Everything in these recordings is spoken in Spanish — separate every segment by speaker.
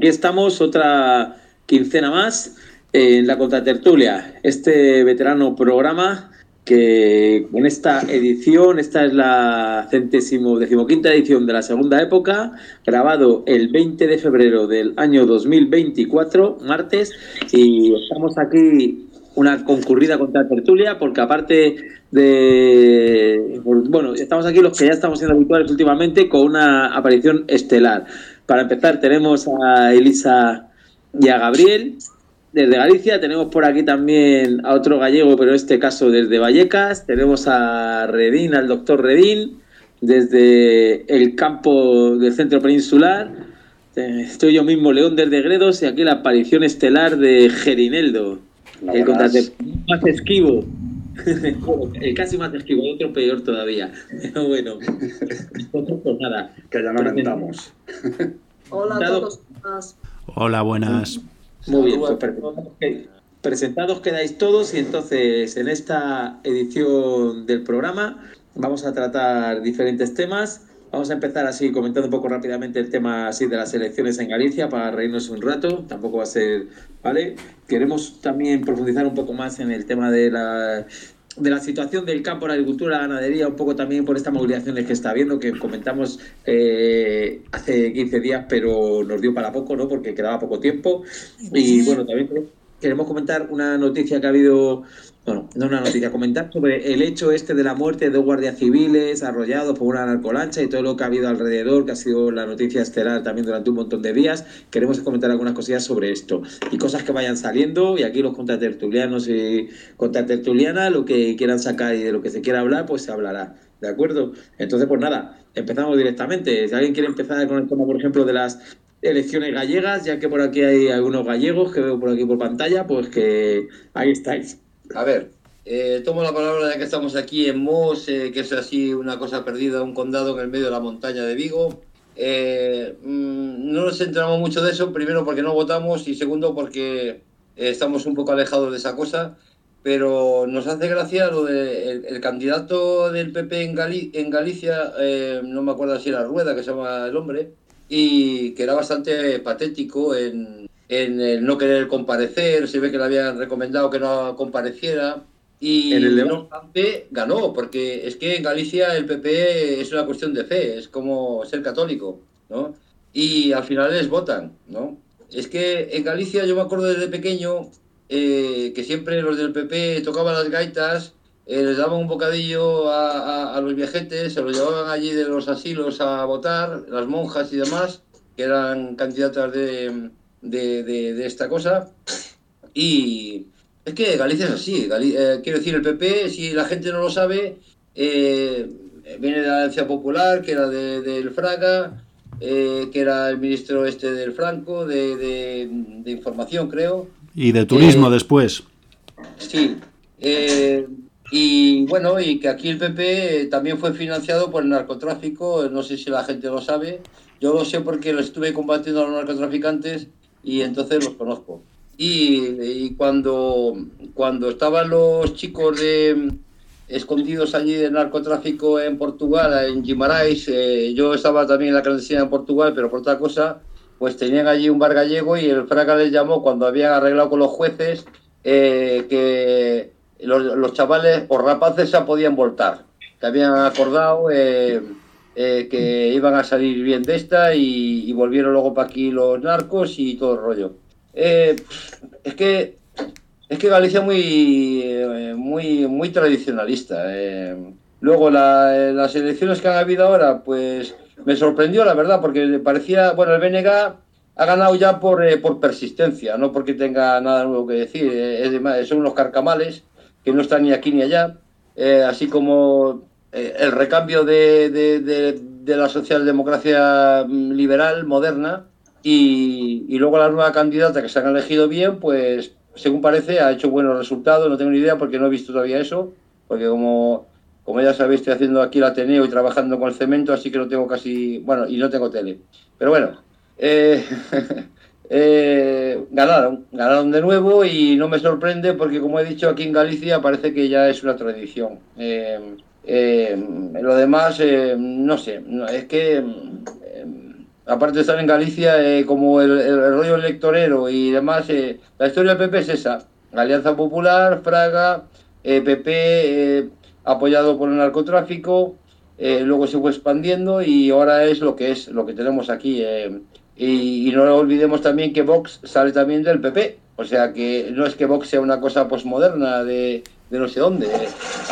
Speaker 1: Aquí estamos, otra quincena más en la Contratertulia, este veterano programa que en esta edición, esta es la centésimo decimoquinta edición de la segunda época, grabado el 20 de febrero del año 2024, martes, y estamos aquí una concurrida contratertulia porque aparte de... Bueno, estamos aquí los que ya estamos siendo habituales últimamente con una aparición estelar. Para empezar tenemos a Elisa y a Gabriel desde Galicia, tenemos por aquí también a otro gallego, pero en este caso desde Vallecas, tenemos a Redín, al doctor Redín, desde el campo del centro peninsular. Estoy yo mismo, León desde Gredos, y aquí la aparición estelar de Gerineldo, el más esquivo. el casi más esquivo, otro peor todavía. Pero bueno,
Speaker 2: pues nada. Que ya no cantamos.
Speaker 3: Hola a todos.
Speaker 4: Hola, buenas.
Speaker 1: Muy bien, pues presentados quedáis todos y entonces en esta edición del programa vamos a tratar diferentes temas. Vamos a empezar así comentando un poco rápidamente el tema así de las elecciones en Galicia para reírnos un rato. Tampoco va a ser, ¿vale? Queremos también profundizar un poco más en el tema de la de la situación del campo, la agricultura, la ganadería, un poco también por estas movilizaciones que está habiendo, que comentamos eh, hace 15 días, pero nos dio para poco, ¿no? Porque quedaba poco tiempo. Y bueno, también queremos comentar una noticia que ha habido bueno, no una noticia, comentar sobre el hecho este de la muerte de dos guardias civiles arrollados por una narcolancha y todo lo que ha habido alrededor, que ha sido la noticia estelar también durante un montón de días. Queremos comentar algunas cosillas sobre esto y cosas que vayan saliendo y aquí los contratertulianos y contratertuliana, lo que quieran sacar y de lo que se quiera hablar, pues se hablará. ¿De acuerdo? Entonces, pues nada, empezamos directamente. Si alguien quiere empezar con el tema, por ejemplo, de las elecciones gallegas, ya que por aquí hay algunos gallegos que veo por aquí por pantalla, pues que ahí estáis.
Speaker 5: A ver, eh, tomo la palabra ya que estamos aquí en Mos, eh, que es así una cosa perdida, un condado en el medio de la montaña de Vigo. Eh, mm, no nos enteramos mucho de eso, primero porque no votamos y segundo porque estamos un poco alejados de esa cosa, pero nos hace gracia lo el candidato del PP en, en Galicia, no me acuerdo si era Rueda, que se llama el hombre, y que era bastante patético en, en el no querer comparecer, se ve que le habían recomendado que no compareciera. Y el no ganó, porque es que en Galicia el PP es una cuestión de fe, es como ser católico, ¿no? Y al final les votan, ¿no? Es que en Galicia yo me acuerdo desde pequeño eh, que siempre los del PP tocaban las gaitas, eh, les daban un bocadillo a, a, los viejetes, se los llevaban allí de los asilos a votar, las monjas y demás, que eran candidatas de, de, de, esta cosa. Y es que Galicia es así. Eh, quiero decir, el PP, si la gente no lo sabe, eh, viene de la Alianza Popular, que era de, del Fraga, eh, que era el ministro este del Franco, de, de Información, creo.
Speaker 4: Y de turismo después.
Speaker 5: Sí. y bueno, y que aquí el PP también fue financiado por el narcotráfico, no sé si la gente lo sabe. Yo lo sé porque lo estuve combatiendo a los narcotraficantes y entonces los conozco. Y, cuando, cuando estaban los chicos de, escondidos allí del narcotráfico en Portugal, en Guimarães, eh, yo estaba también en la clandestina en Portugal, pero por otra cosa, pues tenían allí un bar gallego y el fraca les llamó cuando habían arreglado con los jueces eh, que los, chavales o rapaces se podían voltar, que habían acordado... Eh, eh, que iban a salir bien de esta y, volvieron luego para aquí los narcos y todo el rollo. Eh, es que es que Galicia muy eh, muy muy tradicionalista. Luego las elecciones que han habido ahora, pues me sorprendió la verdad, porque parecía, bueno, el BNG ha ganado ya por, por persistencia, no porque tenga nada nuevo que decir. Es son unos carcamales que no están ni aquí ni allá. así como eh, el recambio de, de, la socialdemocracia mm, liberal moderna y, y, luego la nueva candidata que se han elegido bien, pues según parece ha hecho buenos resultados, no tengo ni idea porque no he visto todavía eso, porque como, como ya sabéis estoy haciendo aquí el Ateneo y trabajando con el cemento, así que no tengo casi, bueno, y no tengo tele. Pero bueno, eh, eh, ganaron, ganaron de nuevo y no me sorprende porque como he dicho aquí en Galicia parece que ya es una tradición. Eh, lo demás, eh, no sé, es que, eh, aparte de estar en Galicia, eh, como el, rollo electorero y demás, eh, la historia del PP es esa. Alianza Popular, Fraga, PP apoyado por el narcotráfico, luego se fue expandiendo y ahora es lo que es, lo que tenemos aquí. Y, y, no olvidemos también que Vox sale también del PP, o sea que no es que Vox sea una cosa posmoderna de, de no sé dónde.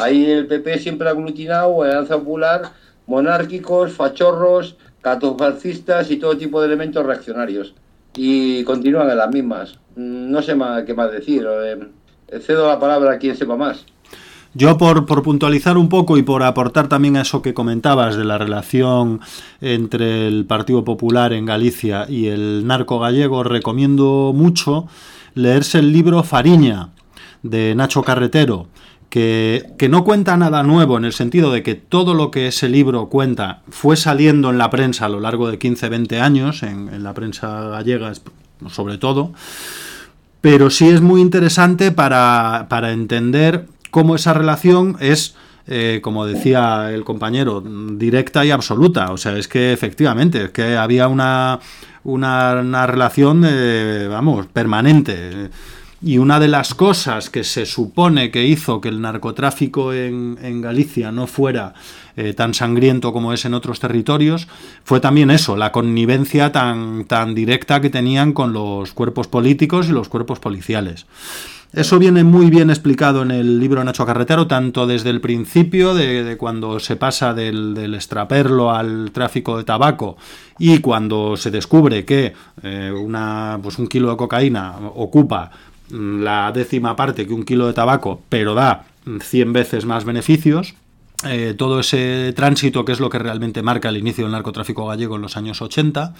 Speaker 5: Ahí el PP siempre ha aglutinado Alianza Popular, monárquicos, fachorros, catofascistas y todo tipo de elementos reaccionarios. Y continúan en las mismas. Mm, no sé más, qué más decir. Eh, cedo la palabra a quien sepa más.
Speaker 4: Yo por, por, puntualizar un poco y por aportar también a eso que comentabas de la relación entre el Partido Popular en Galicia y el narco gallego, recomiendo mucho leerse el libro Fariña de Nacho Carretero, que, no cuenta nada nuevo en el sentido de que todo lo que ese libro cuenta fue saliendo en la prensa a lo largo de 15-20 años, en, la prensa gallega sobre todo, pero sí es muy interesante para, para entender cómo esa relación es... Eh, como decía el compañero, directa y absoluta. O sea, es que efectivamente, es que había una, una, relación, eh, vamos, permanente. Y una de las cosas que se supone que hizo que el narcotráfico en, en Galicia no fuera eh, tan sangriento como es en otros territorios fue también eso, la connivencia tan, tan directa que tenían con los cuerpos políticos y los cuerpos policiales. Eso viene muy bien explicado en el libro Nacho Carretero, tanto desde el principio, de, cuando se pasa del, del, extraperlo al tráfico de tabaco, y cuando se descubre que eh, una, pues un kilo de cocaína ocupa la décima parte que un kilo de tabaco, pero da 100 veces más beneficios. Eh, todo ese tránsito que es lo que realmente marca el inicio del narcotráfico gallego en los años 80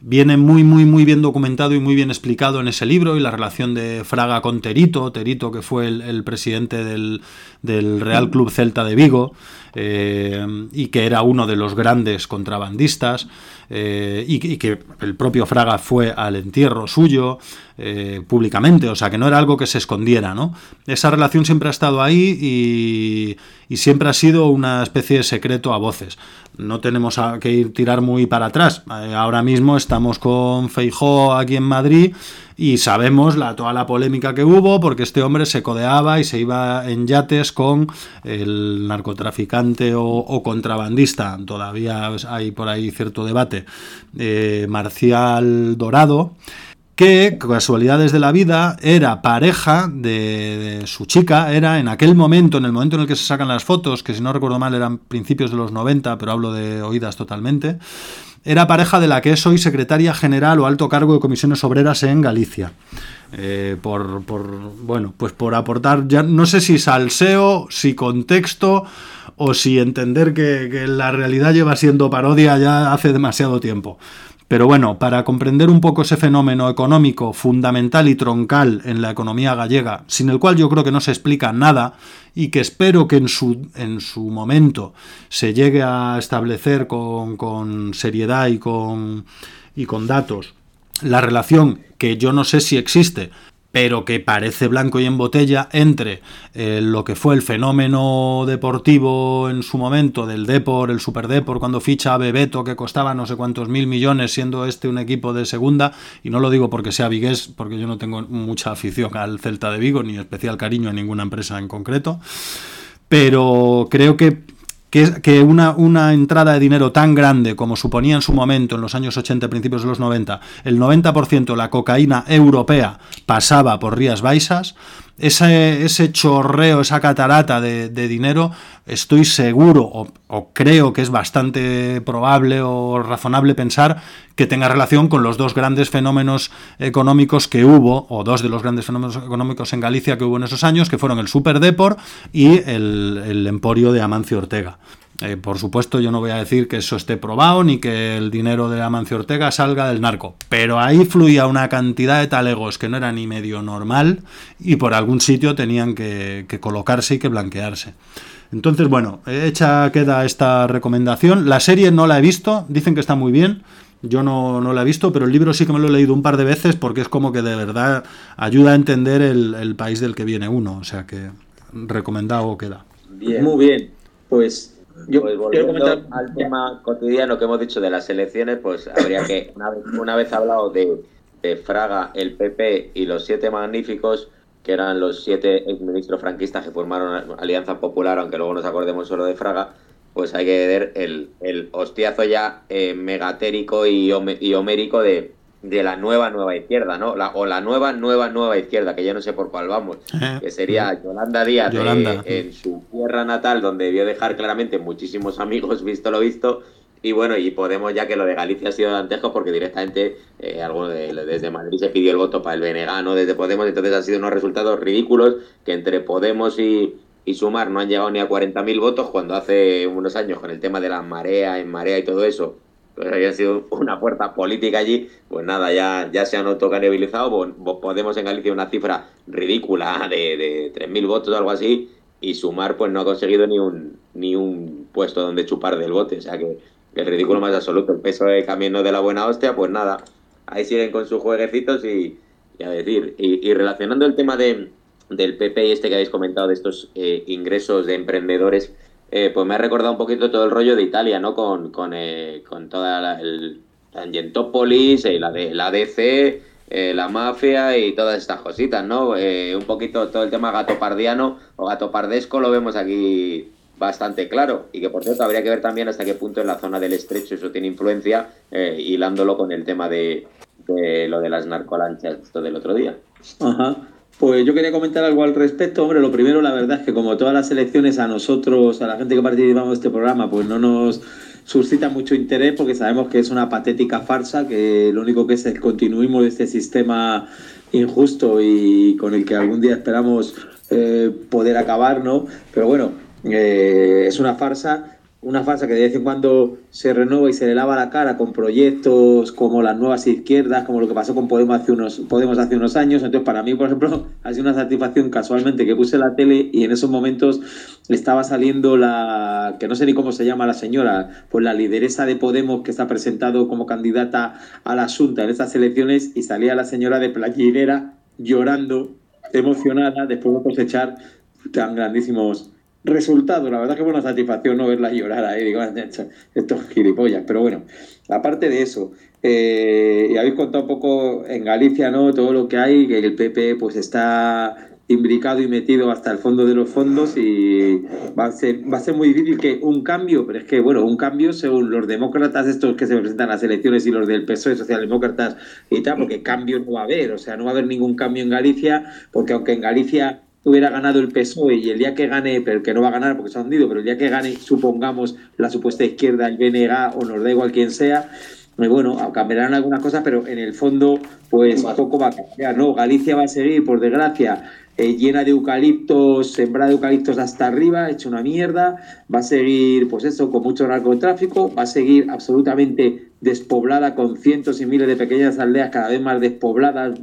Speaker 4: viene muy, muy, muy bien documentado y muy bien explicado en ese libro y la relación de Fraga con Terito, Terito que fue el, presidente del, Real Club Celta de Vigo eh, y que era uno de los grandes contrabandistas. Eh, y, que el propio Fraga fue al entierro suyo eh, públicamente, o sea que no era algo que se escondiera, ¿no? Esa relación siempre ha estado ahí y, y siempre ha sido una especie de secreto a voces. No tenemos que ir tirar muy para atrás. Eh, ahora mismo estamos con Feijó aquí en Madrid y sabemos la, toda la polémica que hubo porque este hombre se codeaba y se iba en yates con el narcotraficante o, contrabandista, todavía hay por ahí cierto debate, eh, Marcial Dorado que, casualidades de la vida, era pareja de, su chica, era en aquel momento, en el momento en el que se sacan las fotos, que si no recuerdo mal eran principios de los 90, pero hablo de oídas totalmente, era pareja de la que es hoy secretaria general o alto cargo de comisiones obreras en Galicia. Eh, por, bueno, pues por aportar, ya no sé si salseo, si contexto o si entender que la realidad lleva siendo parodia ya hace demasiado tiempo. Pero bueno, para comprender un poco ese fenómeno económico fundamental y troncal en la economía gallega, sin el cual yo creo que no se explica nada y que espero que en su, en su momento se llegue a establecer con, con seriedad y con, y con datos, la relación que yo no sé si existe, pero que parece blanco y en botella entre eh, lo que fue el fenómeno deportivo en su momento del Depor, el Super Depor, cuando ficha a Bebeto, que costaba no sé cuántos mil millones, siendo este un equipo de segunda, y no lo digo porque sea vigués, porque yo no tengo mucha afición al Celta de Vigo, ni especial cariño a ninguna empresa en concreto, pero creo que que, una, una, entrada de dinero tan grande como suponía en su momento, en los años 80, principios de los 90, el 90% de la cocaína europea pasaba por Rías Baixas, ese, ese chorreo, esa catarata de, dinero, estoy seguro o, creo que es bastante probable o razonable pensar que tenga relación con los dos grandes fenómenos económicos que hubo, o dos de los grandes fenómenos económicos en Galicia que hubo en esos años, que fueron el Super Depor y el, el Emporio de Amancio Ortega. Eh, por supuesto, yo no voy a decir que eso esté probado ni que el dinero de Amancio Ortega salga del narco, pero ahí fluía una cantidad de talegos que no era ni medio normal y por algún sitio tenían que, colocarse y que blanquearse. Entonces, bueno, hecha queda esta recomendación. La serie no la he visto, dicen que está muy bien. Yo no, no, la he visto, pero el libro sí que me lo he leído un par de veces porque es como que de verdad ayuda a entender el, el país del que viene uno. O sea que recomendado queda.
Speaker 1: Bien. Muy bien. Pues
Speaker 6: Yo pues volviendo al tema cotidiano que hemos dicho de las elecciones, pues habría que, una vez, una vez hablado de, de Fraga, el PP y los siete magníficos, que eran los siete exministros franquistas que formaron Alianza Popular, aunque luego nos acordemos solo de Fraga, pues hay que ver el, el hostiazo ya eh, megatérico y, y homérico de, de la nueva nueva izquierda, ¿no? La, o la nueva nueva nueva izquierda, que ya no sé por cuál vamos, que sería Yolanda Díaz en su tierra natal, donde debió dejar claramente muchísimos amigos, visto lo visto, y bueno, y Podemos ya que lo de Galicia ha sido antejo porque directamente eh, algo de, desde Madrid se pidió el voto para el Benegano desde Podemos, entonces han sido unos resultados ridículos que entre Podemos y, y Sumar no han llegado ni a 40.000 votos cuando hace unos años con el tema de la marea, en marea y todo eso, pues había sido una fuerza política allí, pues nada, ya, ya se han autocanibalizado, Podemos en Galicia una cifra ridícula de, de 3.000 votos algo así, y Sumar pues no ha conseguido ni un, ni un puesto donde chupar del bote, o sea que el ridículo más absoluto, el peso de camino de la buena hostia, pues nada, ahí siguen con sus jueguecitos y, a decir, y, relacionando el tema de, del PP y este que habéis comentado de estos eh, ingresos de emprendedores, eh, pues me ha recordado un poquito todo el rollo de Italia, ¿no? Con, con, eh, con toda la, el Tangentopolis, la, de, la DC, la mafia y todas estas cositas, ¿no? un poquito todo el tema gatopardiano o gatopardesco lo vemos aquí bastante claro y que por cierto habría que ver también hasta qué punto en la zona del estrecho eso tiene influencia, eh, hilándolo con el tema de, lo de las narcolanchas esto del otro día.
Speaker 1: Ajá. Pues yo quería comentar algo al respecto. Hombre, lo primero, la verdad es que como todas las elecciones a nosotros, a la gente que participamos de este programa, pues no nos suscita mucho interés porque sabemos que es una patética farsa, que lo único que es el continuismo de este sistema injusto y con el que algún día esperamos eh, poder acabar, ¿no? Pero bueno, eh, es una farsa, una farsa que de vez en cuando se renueva y se le lava la cara con proyectos como las nuevas izquierdas, como lo que pasó con Podemos hace unos, Podemos hace unos años. Entonces, para mí, por ejemplo, ha sido una satisfacción casualmente que puse la tele y en esos momentos estaba saliendo la, que no sé ni cómo se llama la señora, pues la lideresa de Podemos que está presentado como candidata a la Junta en estas elecciones y salía la señora de playinera llorando, emocionada, después de cosechar tan grandísimos resultado, la verdad que fue una satisfacción no verla llorar ahí, digo, estos gilipollas, pero bueno, aparte de eso, eh, y habéis contado un poco en Galicia, ¿no? Todo lo que hay, que el PP pues está imbricado y metido hasta el fondo de los fondos y va a ser, va a ser muy difícil que un cambio, pero es que, bueno, un cambio según los demócratas, estos que se presentan a las elecciones y los del PSOE, socialdemócratas y tal, porque cambio no va a haber, o sea, no va a haber ningún cambio en Galicia, porque aunque en Galicia hubiera ganado el PSOE y el día que gane, pero que no va a ganar porque se ha hundido, pero el día que gane, supongamos, la supuesta izquierda, el BNG o nos da igual quién sea, pues bueno, cambiarán algunas cosas, pero en el fondo, pues poco va a cambiar, ¿no? Galicia va a seguir, por desgracia, eh, llena de eucaliptos, sembrada de eucaliptos hasta arriba, hecho una mierda, va a seguir, pues eso, con mucho narcotráfico, va a seguir absolutamente despoblada con cientos y miles de pequeñas aldeas cada vez más despobladas,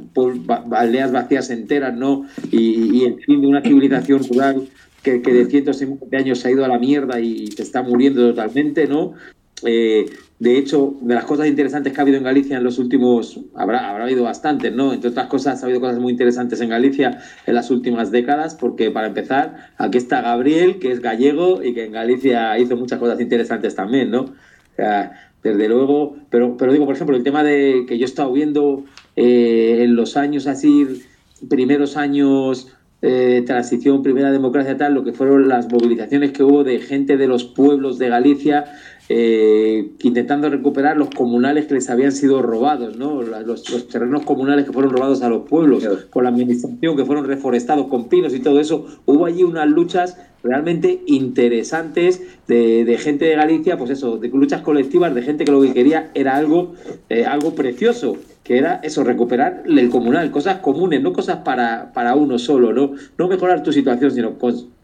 Speaker 1: aldeas vacías enteras, ¿no? Y, el fin de una civilización rural que, de cientos de años se ha ido a la mierda y se está muriendo totalmente, ¿no? Eh, de hecho, de las cosas interesantes que ha habido en Galicia en los últimos, habrá, habrá habido bastantes, ¿no? Entre otras cosas, ha habido cosas muy interesantes en Galicia en las últimas décadas, porque para empezar, aquí está Gabriel, que es gallego y que en Galicia hizo muchas cosas interesantes también, ¿no? Desde luego, pero, pero digo, por ejemplo, el tema de que yo he estado viendo eh, en los años así, primeros años eh, transición, primera democracia, tal, lo que fueron las movilizaciones que hubo de gente de los pueblos de Galicia eh, intentando recuperar los comunales que les habían sido robados, ¿no? los, terrenos comunales que fueron robados a los pueblos por la administración, que fueron reforestados con pinos y todo eso. Hubo allí unas luchas realmente interesantes de, gente de Galicia, pues eso, de luchas colectivas, de gente que lo que quería era algo, eh, algo precioso, que era eso, recuperar el comunal, cosas comunes, no cosas para, para uno solo, ¿no? No mejorar tu situación, sino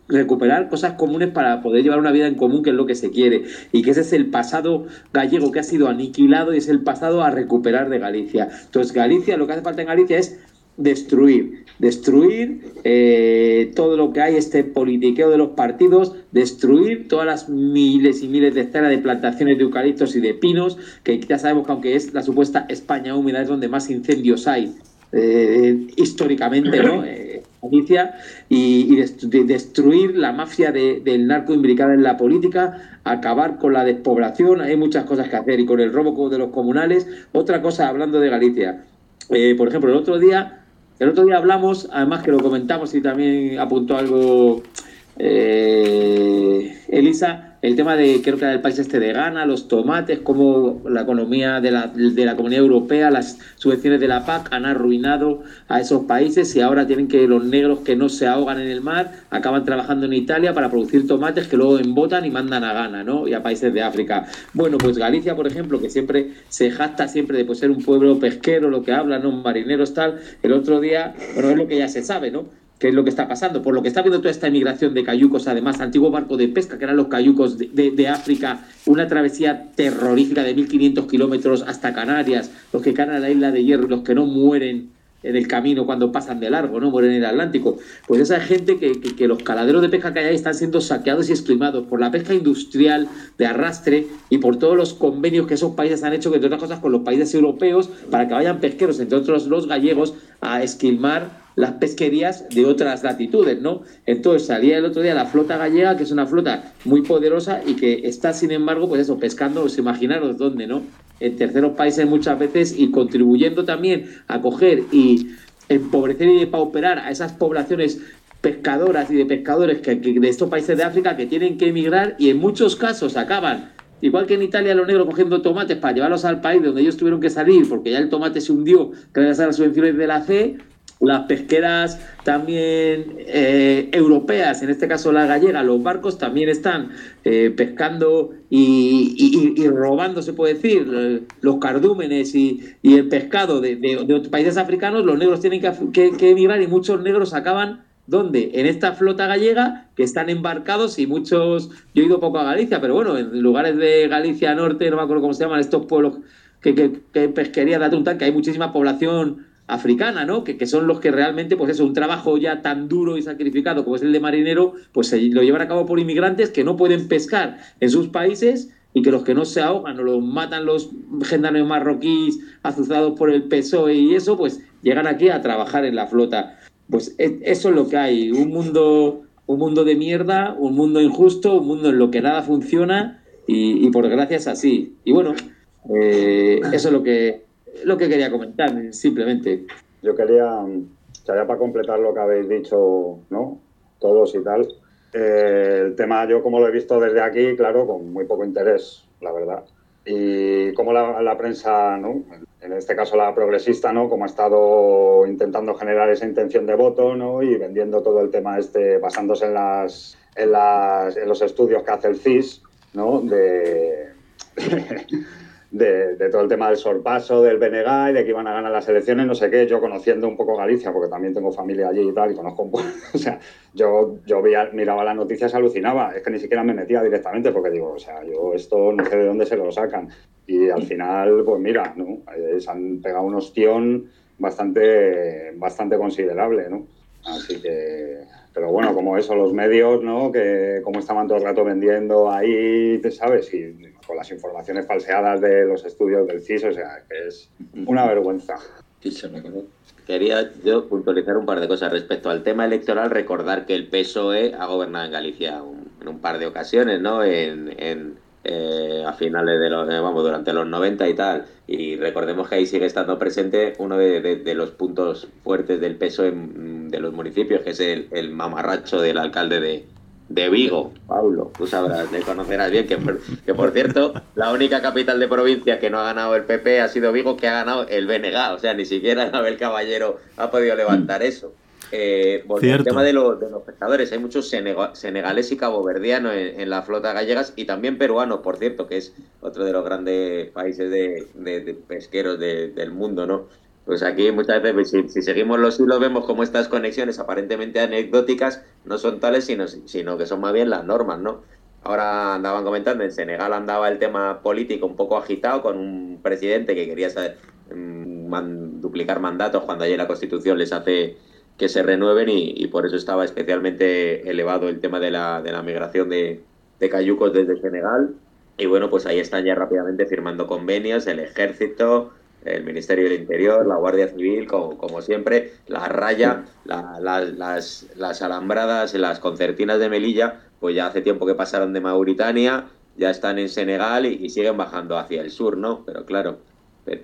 Speaker 1: recuperar cosas comunes para poder llevar una vida en común, que es lo que se quiere, y que ese es el pasado gallego que ha sido aniquilado y es el pasado a recuperar de Galicia. Entonces, Galicia, lo que hace falta en Galicia es destruir, destruir eh, todo lo que hay, este politiqueo de los partidos, destruir todas las miles y miles de hectáreas de plantaciones de eucaliptos y de pinos, que ya sabemos que aunque es la supuesta España húmeda, es donde más incendios hay eh, históricamente, ¿no? Eh, Galicia y, destruir la mafia del narco imbricada en la política, acabar con la despoblación, hay muchas cosas que hacer y con el robo de los comunales. Otra cosa, hablando de Galicia, eh, por ejemplo, el otro día, el otro día hablamos, además que lo comentamos y también apuntó algo eh, Elisa, el tema de, creo que era el país este de Ghana, los tomates, cómo la economía de la, de la comunidad europea, las subvenciones de la PAC han arruinado a esos países y ahora tienen que los negros que no se ahogan en el mar acaban trabajando en Italia para producir tomates que luego embotan y mandan a Ghana, ¿no? Y a países de África. Bueno, pues Galicia, por ejemplo, que siempre se jacta siempre de pues, ser un pueblo pesquero, lo que habla, ¿no? Marineros tal, el otro día, bueno, es lo que ya se sabe, ¿no? Qué es lo que está pasando, por lo que está viendo toda esta emigración de cayucos, además, antiguo barco de pesca, que eran los cayucos de, África, una travesía terrorífica de 1500 kilómetros hasta Canarias, los que caen a la isla de Hierro, los que no mueren en el camino cuando pasan de largo, ¿no? Mueren en el Atlántico. Pues esa gente que, que, los caladeros de pesca que hay ahí están siendo saqueados y explotados por la pesca industrial de arrastre y por todos los convenios que esos países han hecho, entre otras cosas, con los países europeos, para que vayan pesqueros, entre otros los gallegos, a esquilmar las pesquerías de otras latitudes, ¿no? Entonces salía el otro día la flota gallega, que es una flota muy poderosa y que está, sin embargo, pues eso, pescando, os imaginaros dónde, ¿no? En terceros países muchas veces y contribuyendo también a coger y empobrecer y depauperar a esas poblaciones pescadoras y de pescadores que, de estos países de África que tienen que emigrar y en muchos casos acaban Igual que en Italia los negros cogiendo tomates para llevarlos al país de donde ellos tuvieron que salir porque ya el tomate se hundió gracias a las subvenciones de la C, las pesqueras también eh, europeas, en este caso la gallega, los barcos también están eh, pescando y, robando, se puede decir, los cardúmenes y, el pescado de, otros países africanos, los negros tienen que, emigrar y muchos negros acaban ¿Dónde? En esta flota gallega que están embarcados y muchos, yo he ido poco a Galicia, pero bueno, en lugares de Galicia Norte, no me acuerdo cómo se llaman estos pueblos que, que, pesquería de atún, que hay muchísima población africana, ¿no? Que, que, son los que realmente, pues eso, un trabajo ya tan duro y sacrificado como es el de marinero, pues lo llevan a cabo por inmigrantes que no pueden pescar en sus países y que los que no se ahogan o los matan los gendarmes marroquíes azuzados por el PSOE y eso, pues llegan aquí a trabajar en la flota. Pues e, eso es lo que hay, un mundo, un mundo de mierda, un mundo injusto, un mundo en lo que nada funciona y, por desgracia es así. Y bueno, eh, eso es lo que lo que quería comentar, simplemente.
Speaker 2: Yo quería, ya para completar lo que habéis dicho, ¿no? Todos y tal. Eh, el tema, yo como lo he visto desde aquí, claro, con muy poco interés, la verdad. Y como la, prensa, ¿no? en este caso la progresista, ¿no? como ha estado intentando generar esa intención de voto ¿no? y vendiendo todo el tema este, basándose en, las, en, las, en los estudios que hace el CIS, ¿no? de, de, todo el tema del sorpaso, del BNG y de que iban a ganar las elecciones, no sé qué, yo conociendo un poco Galicia, porque también tengo familia allí y tal, y conozco un poco, o sea, yo, yo miraba las noticias y alucinaba, es que ni siquiera me metía directamente, porque digo, o sea, yo esto no sé de dónde se lo sacan, y al final, pues mira, ¿no? Eh, se han pegado un ostión bastante, bastante considerable, ¿no? Así que, pero bueno, como eso, los medios, ¿no? Que como estaban todo el rato vendiendo ahí, ¿sabes? Y con las informaciones falseadas de los estudios del CIS, o sea, que es una vergüenza.
Speaker 6: Quería yo puntualizar un par de cosas respecto al tema electoral, recordar que el PSOE ha gobernado en Galicia en un par de ocasiones, ¿no? En, eh, a finales de los, vamos, durante los 90 y tal. Y recordemos que ahí sigue estando presente uno de, los puntos fuertes del PSOE de los municipios, que es el, el mamarracho del alcalde de, de Vigo, Paulo, tú sabrás, le conocerás bien, que por, que por cierto, la única capital de provincia que no ha ganado el PP ha sido Vigo, que ha ganado el BNG, o sea, ni siquiera Abel Caballero ha podido levantar mm. eso. Eh, el tema de, los pescadores, hay muchos senegales y caboverdianos en, en, la flota gallegas y también peruanos, por cierto, que es otro de los grandes países de, pesqueros del mundo, ¿no? Pues aquí muchas veces, si, si, seguimos los hilos, vemos como estas conexiones aparentemente anecdóticas no son tales, sino, sino que son más bien las normas, ¿no? Ahora andaban comentando, en Senegal andaba el tema político un poco agitado con un presidente que quería saber, mm, duplicar mandatos cuando allí la Constitución les hace que se renueven y, por eso estaba especialmente elevado el tema de la, de la migración de, de cayucos desde Senegal. Y bueno, pues ahí están ya rápidamente firmando convenios, el ejército, el Ministerio del Interior, la Guardia Civil, como, siempre, la raya, las, las alambradas, las concertinas de Melilla, pues ya hace tiempo que pasaron de Mauritania, ya están en Senegal y, siguen bajando hacia el sur, ¿no? Pero claro,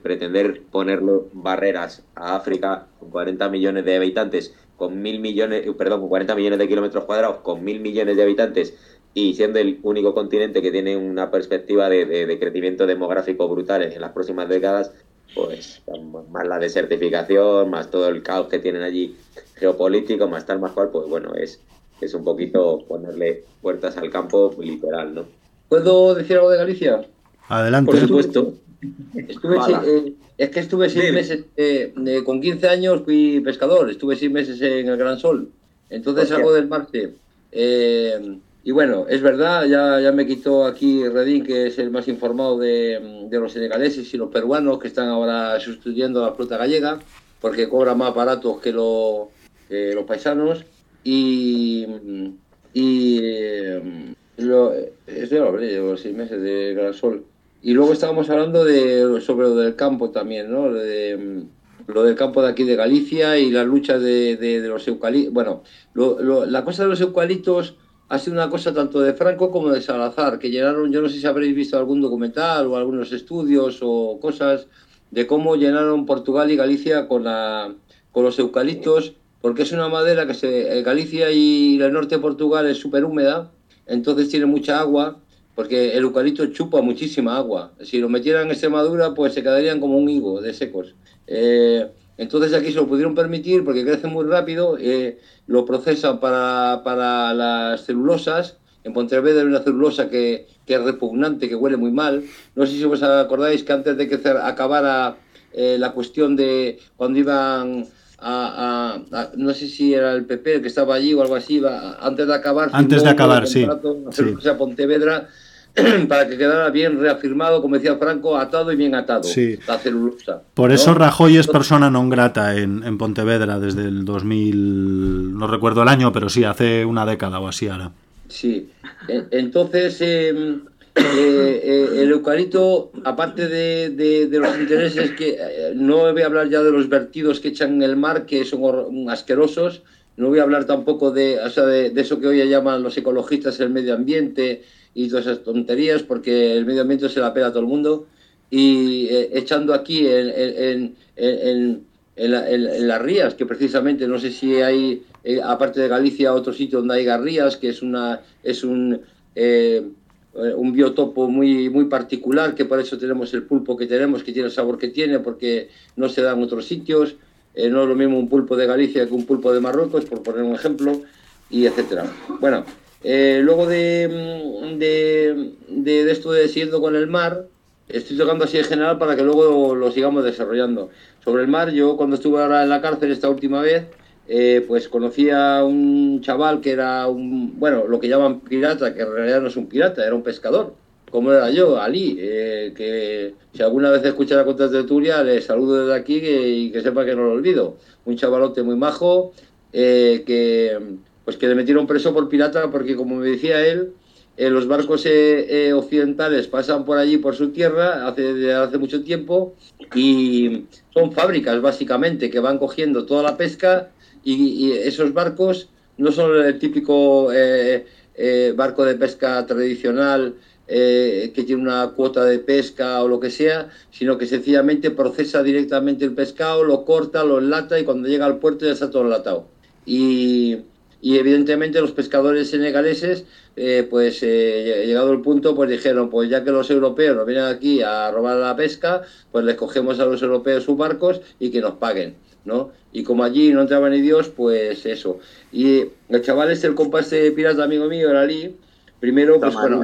Speaker 6: pretender ponerle barreras a África con 40 millones de habitantes, con mil millones, perdón, con 40 millones de kilómetros cuadrados, con mil millones de habitantes y siendo el único continente que tiene una perspectiva de, crecimiento demográfico brutal en las próximas décadas, pues más la desertificación, más todo el caos que tienen allí geopolítico, más tal, más cual, pues bueno, es, es un poquito ponerle puertas al campo literal, ¿no?
Speaker 5: ¿Puedo decir algo de Galicia?
Speaker 4: Adelante.
Speaker 1: Por supuesto.
Speaker 5: Estuve, eh, es que estuve seis meses, eh, con 15 años fui pescador, estuve seis meses en el Gran Sol, entonces algo del Marte. Y bueno, es verdad, ya, ya me quitó aquí Redín, que es el más informado de, los senegaleses y los peruanos que están ahora sustituyendo a la flota gallega, porque cobra más baratos que, los paisanos. Y, y eh, lo, eso ya lo los seis meses de Gran Sol. Y luego estábamos hablando de, sobre lo del campo también, ¿no? De, lo del campo de aquí de Galicia y la lucha de, de, los eucaliptos. Bueno, la cosa de los eucaliptos ha sido una cosa tanto de Franco como de Salazar, que llenaron, yo no sé si habréis visto algún documental o algunos estudios o cosas de cómo llenaron Portugal y Galicia con, los eucaliptos, porque es una madera que se, eh, Galicia y el norte de Portugal es súper húmeda, entonces tiene mucha agua, porque el eucalipto chupa muchísima agua. Si lo metieran en Extremadura, pues se quedarían como un higo de secos. Eh, entonces aquí se lo pudieron permitir porque crece muy rápido, eh, lo procesan para, para, las celulosas. En Pontevedra hay una celulosa que, que, es repugnante, que huele muy mal. No sé si os acordáis que antes de que acabara eh, la cuestión de cuando iban a, no sé si era el PP el que estaba allí o algo así, antes de acabar.
Speaker 4: Antes de acabar, sí.
Speaker 5: sí. Pontevedra para que quedara bien reafirmado, como decía Franco, atado y bien atado, la celulosa.
Speaker 4: Por eso Rajoy es persona non grata en, Pontevedra desde el 2000, no recuerdo el año, pero sí, hace una década o así ahora.
Speaker 5: Sí, e, entonces em, eh, eh, el eucalipto, aparte de, los intereses que, eh, no voy a hablar ya de los vertidos que echan en el mar, que son asquerosos, no voy a hablar tampoco de, de, de eso que hoy llaman los ecologistas el medio ambiente, y todas esas tonterías porque el medio ambiente se la pega a todo el mundo y eh, echando aquí en, en, las rías, que precisamente no sé si hay, eh, aparte de Galicia, otro sitio donde hay garrías, que es, una, es un, eh, un biotopo muy, muy particular, que por eso tenemos el pulpo que tenemos, que tiene el sabor que tiene, porque no se da en otros sitios. no es lo mismo un pulpo de Galicia que un pulpo de Marruecos, por poner un ejemplo, y etcétera. Bueno, eh, luego mm, de, de, esto de siguiendo con el mar, estoy tocando así en general para que luego lo sigamos desarrollando. Sobre el mar, yo cuando estuve ahora en la cárcel esta última vez, eh, pues conocí un chaval que era un, bueno, lo que llaman pirata, que en realidad no es un pirata, era un pescador, como era yo, Ali, eh, que si alguna vez escucha la cuenta de Turia, le saludo desde aquí y que sepa que no lo olvido. Un chavalote muy majo, que pues que le metieron preso por pirata porque, como me decía él, eh, los barcos eh, eh, occidentales pasan por allí, por su tierra, hace, hace mucho tiempo, y son fábricas, básicamente, que van cogiendo toda la pesca y, esos barcos no son el típico barco de pesca tradicional que tiene una cuota de pesca o lo que sea, sino que sencillamente procesa directamente el pescado, lo corta, lo enlata y cuando llega al puerto ya está todo enlatado. Y, y evidentemente los pescadores senegaleses, eh, pues eh, llegado el punto, pues dijeron, pues ya que los europeos nos vienen aquí a robar la pesca, pues les cogemos a los europeos sus barcos y que nos paguen, ¿no? Y como allí no entraba ni Dios, pues eso. Y el chaval es el compás de pirata amigo mío, era Ali, primero, pues bueno,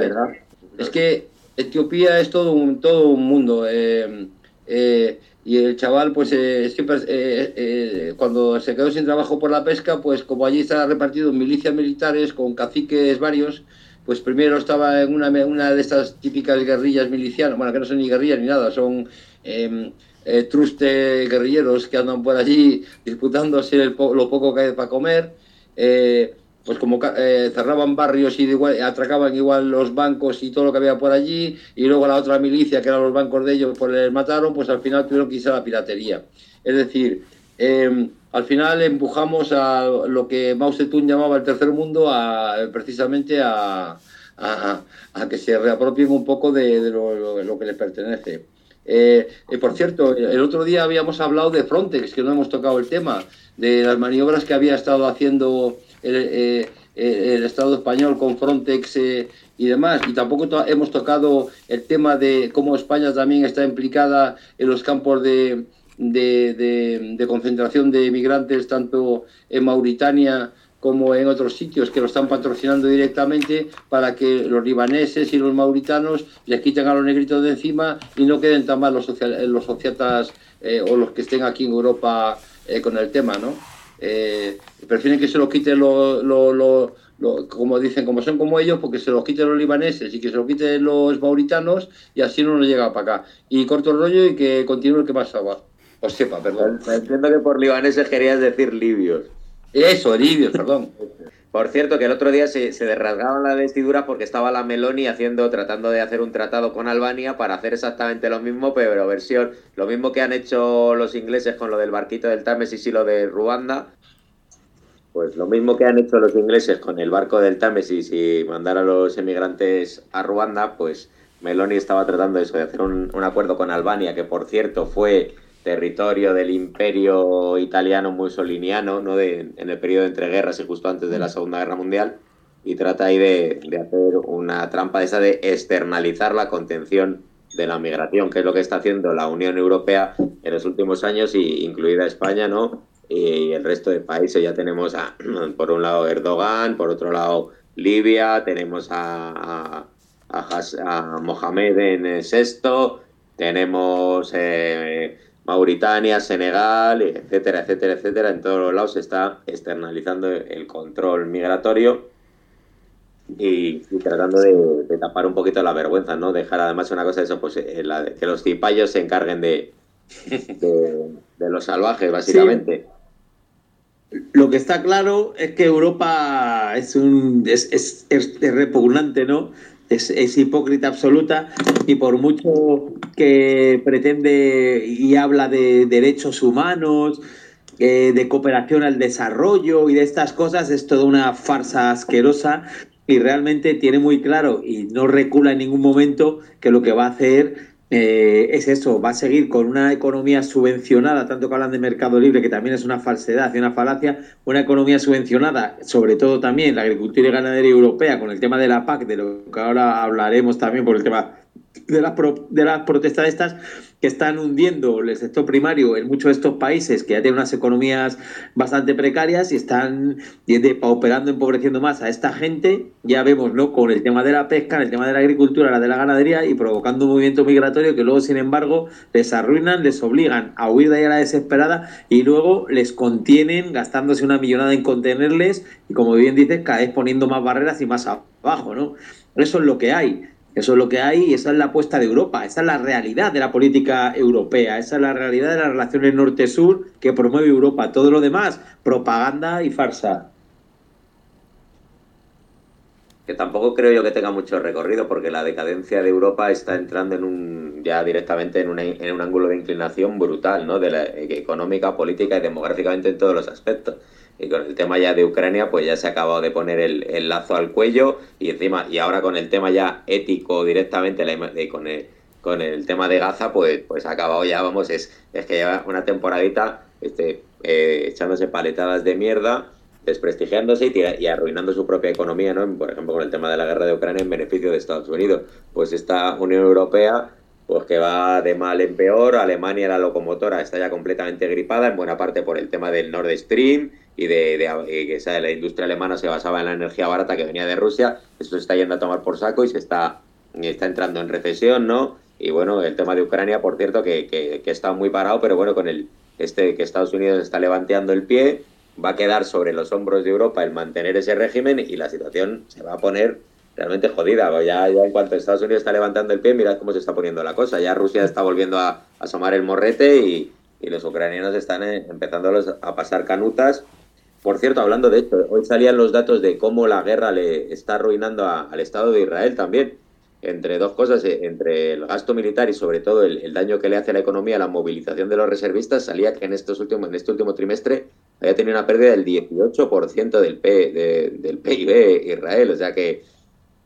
Speaker 5: es que Etiopía es todo un, todo un mundo. Eh, y el chaval, pues eh, siempre, eh, eh, cuando se quedó sin trabajo por la pesca, pues como allí estaba repartido milicias militares con caciques varios, pues primero estaba en una, una de estas típicas guerrillas milicianas, bueno, que no son ni guerrillas ni nada, son eh, truste guerrilleros que andan por allí disputándose lo poco que hay para comer. Pues como eh, cerraban barrios y atracaban igual los bancos y todo lo que había por allí, y luego la otra milicia, que eran los bancos de ellos, pues les mataron, pues al final tuvieron que irse a la piratería. Es decir, em, al final empujamos a lo que Mao Zedong llamaba el tercer mundo, a, precisamente a, que se reapropien un poco de, lo, que les pertenece. Eh, por cierto, el otro día habíamos hablado de Frontex, que no hemos tocado el tema, de las maniobras que había estado haciendo el, eh, eh, Estado español con Frontex y demás. Y tampoco hemos tocado el tema de cómo España también está implicada en los campos de, de, concentración de migrantes tanto en Mauritania como en otros sitios que lo están patrocinando directamente para que los libaneses y los mauritanos les quiten a los negritos de encima y no queden tan mal los, los sociatas eh, o los que estén aquí en Europa eh, con el tema, ¿no? Eh, prefieren que se los quiten los, como dicen, como son como ellos, porque se los quiten los libaneses y que se los quiten los mauritanos y así no nos llega para acá. Y corto el rollo y que continúe el que pasa abajo. O sepa, perdón.
Speaker 6: Entiendo que por libaneses querías decir libios.
Speaker 5: Eso, libios, perdón.
Speaker 6: Por cierto, que el otro día se, se desrasgaban la vestidura porque estaba la Meloni haciendo, tratando de hacer un tratado con Albania para hacer exactamente lo mismo, pero versión, lo mismo que han hecho los ingleses con lo del barquito del Támesis y lo de Ruanda, pues lo mismo que han hecho los ingleses con el barco del Támesis y mandar a los emigrantes a Ruanda, pues Meloni estaba tratando eso, de hacer un, un acuerdo con Albania, que por cierto fue territorio del imperio italiano mussoliniano, ¿no? De, en el periodo de entreguerras y justo antes de la Segunda Guerra Mundial, y trata ahí de, hacer una trampa esa de externalizar la contención de la migración, que es lo que está haciendo la Unión Europea en los últimos años, y incluida España, ¿no? Y el resto de países ya tenemos a, por un lado Erdogan, por otro lado Libia, tenemos a, a, Mohamed en sexto, tenemos eh, Mauritania, Senegal, etcétera, etcétera, etcétera. En todos los lados se está externalizando el control migratorio y, tratando de, tapar un poquito la vergüenza, ¿no? Dejar además una cosa de eso, pues eh, que los cipayos se encarguen de, de, los salvajes, básicamente.
Speaker 1: Lo que está claro es que Europa es un es repugnante, ¿no? Es, hipócrita absoluta y por mucho que pretende y habla de derechos humanos, eh, de cooperación al desarrollo y de estas cosas, es toda una farsa asquerosa y realmente tiene muy claro y no recula en ningún momento que lo que va a hacer eh, es eso, va a seguir con una economía subvencionada, tanto que hablan de mercado libre, que también es una falsedad y una falacia, una economía subvencionada, sobre todo también la agricultura y ganadería europea, con el tema de la PAC, de lo que ahora hablaremos también por el tema de las, de las protestas estas que están hundiendo el sector primario en muchos de estos países que ya tienen unas economías bastante precarias y están operando, empobreciendo más a esta gente, ya vemos, ¿no? Con el tema de la pesca, el tema de la agricultura, la de la ganadería y provocando un movimiento migratorio que luego, sin embargo, les arruinan, les obligan a huir de ahí a la desesperada y luego les contienen gastándose una millonada en contenerles y, como bien dices, cada vez poniendo más barreras y más abajo, ¿no? Eso es lo que hay. Eso es lo que hay y esa es la apuesta de Europa, esa es la realidad de la política europea, esa es la realidad de las relaciones norte-sur que promueve Europa. Todo lo demás, propaganda y farsa.
Speaker 6: Que tampoco creo yo que tenga mucho recorrido porque la decadencia de Europa está entrando en un ya directamente en, en un ángulo de inclinación brutal, ¿no? De la económica, política y demográficamente en todos los aspectos y con el tema ya de Ucrania, pues ya se ha acabado de poner el, lazo al cuello y encima, y ahora con el tema ya ético directamente, con, el, con el tema de Gaza, pues, pues ha acabado ya, vamos, es, es que lleva una temporadita este, eh, echándose paletadas de mierda, desprestigiándose y, y, arruinando su propia economía, ¿no? Por ejemplo, con el tema de la guerra de Ucrania en beneficio de Estados Unidos. Pues esta Unión Europea pues que va de mal en peor. Alemania, la locomotora, está ya completamente gripada, en buena parte por el tema del Nord Stream, y de, que la industria alemana se basaba en la energía barata que venía de Rusia, eso se está yendo a tomar por saco y se está, está entrando en recesión, ¿no? Y bueno, el tema de Ucrania, por cierto, que, que, está muy parado, pero bueno, con el este que Estados Unidos está levantando el pie, va a quedar sobre los hombros de Europa el mantener ese régimen y la situación se va a poner realmente jodida. Ya, ya en cuanto Estados Unidos está levantando el pie, mirad cómo se está poniendo la cosa. Ya Rusia está volviendo a, asomar el morrete y, y los ucranianos están eh, empezando a pasar canutas por cierto, hablando de esto, hoy salían los datos de cómo la guerra le está arruinando al Estado de Israel también. Entre dos cosas, eh, entre el gasto militar y sobre todo el, daño que le hace a la economía, la movilización de los reservistas, salía que en, estos últimos, en este último trimestre había tenido una pérdida del 18% del, P, del PIB Israel. O sea que,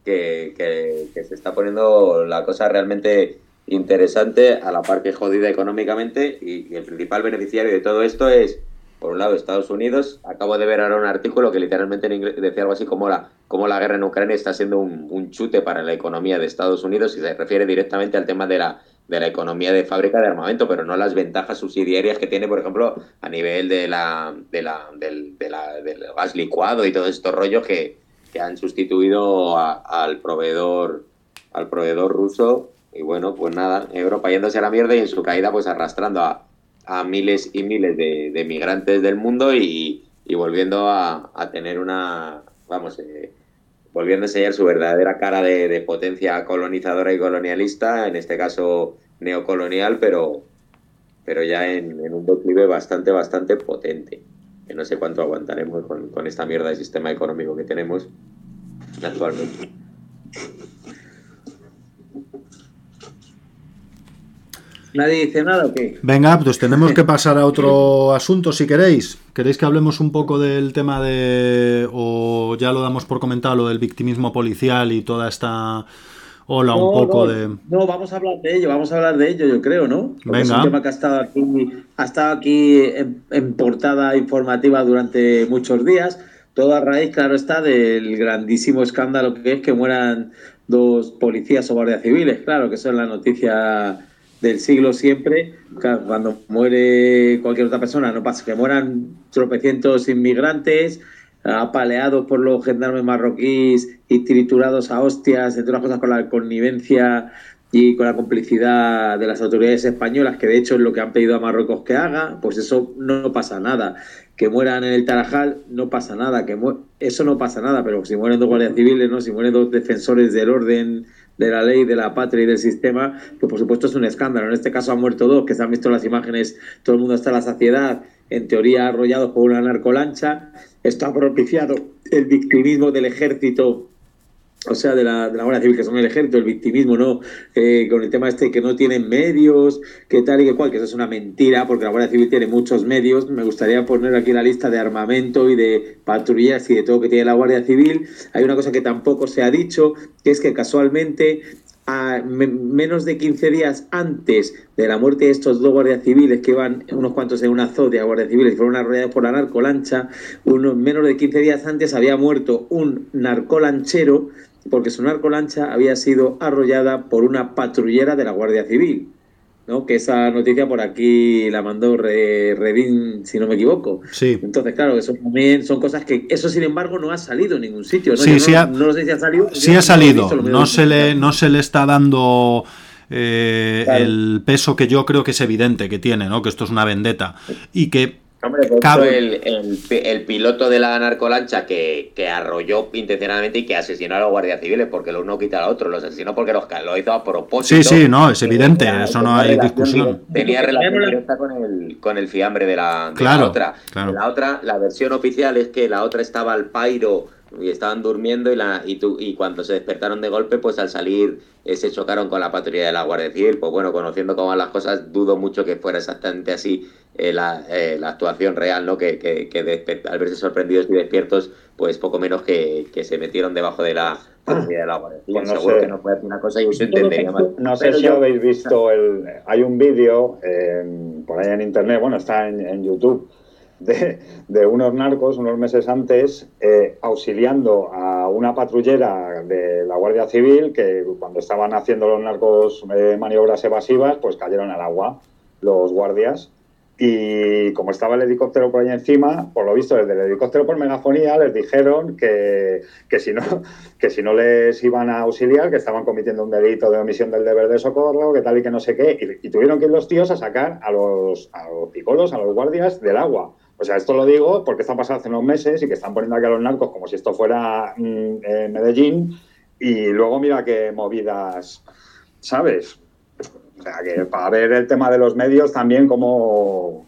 Speaker 6: que, se está poniendo la cosa realmente interesante a la par que jodida económicamente y el principal beneficiario de todo esto es por un lado Estados Unidos. Acabo de ver ahora un artículo que literalmente en inglés decía algo así como la, como la guerra en Ucrania está siendo un, chute para la economía de Estados Unidos y se refiere directamente al tema de la, de la economía de fábrica de armamento, pero no las ventajas subsidiarias que tiene, por ejemplo, a nivel de la, de la, del, del gas licuado y todos estos rollos que, que han sustituido al proveedor al proveedor ruso y bueno, pues nada, Europa yéndose a la mierda y en su caída pues arrastrando a, a miles y miles de, migrantes del mundo y, volviendo a, tener una, vamos, eh, volviendo a enseñar su verdadera cara de, potencia colonizadora y colonialista, en este caso neocolonial, pero, pero ya en, un declive bastante, bastante potente. Que no sé cuánto aguantaremos con, con esta mierda de sistema económico que tenemos actualmente.
Speaker 1: ¿Nadie dice nada o qué?
Speaker 4: Venga, pues tenemos que pasar a otro asunto si queréis. ¿Queréis que hablemos un poco del tema de. o ya lo damos por comentado, lo del victimismo policial y toda esta. Hola, un poco de.
Speaker 1: No, vamos a hablar de ello, vamos a hablar de ello, yo creo, ¿no?
Speaker 4: Venga. Es
Speaker 1: un tema que ha estado aquí, ha estado aquí en, portada informativa durante muchos días. Todo a raíz, claro está, del grandísimo escándalo que es que mueran dos policías o guardias civiles, claro, que eso es la noticia del siglo siempre, cuando muere cualquier otra persona, no pasa que mueran tropecientos inmigrantes, apaleados por los gendarmes marroquíes y triturados a hostias, entre otras cosas con la connivencia y con la complicidad de las autoridades españolas, que de hecho es lo que han pedido a Marruecos que haga, pues eso no pasa nada. Que mueran en el Tarajal no pasa nada, que eso no pasa nada, pero si mueren dos guardias civiles, ¿no? si mueren dos defensores del orden de la ley, de la patria y del sistema, pues por supuesto es un escándalo. En este caso han muerto dos, que se han visto las imágenes, todo el mundo está la saciedad, en teoría arrollados por una narcolancha. Esto ha propiciado el victimismo del ejército o sea, de la, de la Guardia Civil, que son el ejército, el victimismo, ¿no? Eh, con el tema este que no tienen medios, que tal y que cual, que eso es una mentira, porque la Guardia Civil tiene muchos medios. Me gustaría poner aquí la lista de armamento y de patrullas y de todo que tiene la Guardia Civil. Hay una cosa que tampoco se ha dicho, que es que casualmente a menos de 15 días antes de la muerte de estos dos guardias civiles que iban unos cuantos en una zodia guardias civiles y fueron arrollados por la narcolancha, unos, menos de 15 días antes había muerto un narcolanchero porque su narcolancha había sido arrollada por una patrullera de la Guardia Civil. ¿no? Que esa noticia por aquí la mandó Redín, si no me equivoco.
Speaker 4: Sí.
Speaker 1: Entonces, claro, eso también son cosas que eso, sin embargo, no ha salido en ningún sitio. ¿no?
Speaker 4: Sí, sí,
Speaker 1: ha, no, sé si ha salido.
Speaker 4: Sí ha salido. No, se le, no se le está dando eh, el peso que yo creo que es evidente que tiene, ¿no? Que esto es una vendetta. Y que
Speaker 6: Hombre, el, el, piloto de la narcolancha que, que, arrolló intencionalmente y que asesinó a los guardias civiles, porque lo uno quita al otro, los asesinó porque los, lo hizo a propósito.
Speaker 4: Sí, sí, no, es evidente, eso no hay discusión.
Speaker 6: Tenía relación directa con el, con el fiambre de la, otra. La otra, la versión oficial es que la otra estaba al pairo y estaban durmiendo y, la, y, tú, y cuando se despertaron de golpe, pues al salir eh, se chocaron con la patrulla de la Guardia Civil. Pues bueno, conociendo cómo van las cosas, dudo mucho que fuera exactamente así eh, la, eh, la, actuación real, ¿no? Que, que, al verse sorprendidos y despiertos, pues poco menos que, se metieron debajo de la patrulla de la Guardia Civil. Pues no Seguro que no puede una cosa y usted entendería más.
Speaker 2: No sé si habéis visto el... Hay un vídeo por ahí en internet, bueno, está en, en YouTube de, unos narcos unos meses antes eh, auxiliando a una patrullera de la Guardia Civil que cuando estaban haciendo los narcos eh, maniobras evasivas pues cayeron al agua los guardias y como estaba el helicóptero por ahí encima, por lo visto desde el helicóptero por megafonía les dijeron que, que, si no, que si no les iban a auxiliar, que estaban cometiendo un delito de omisión del deber de socorro, que tal y que no sé qué, y, tuvieron que ir los tíos a sacar a los, a los picolos, a los guardias del agua. O sea, esto lo digo porque está pasando hace unos meses y que están poniendo aquí a los narcos como si esto fuera mm, Medellín y luego mira qué movidas, ¿sabes? O sea, que para ver el tema de los medios también como...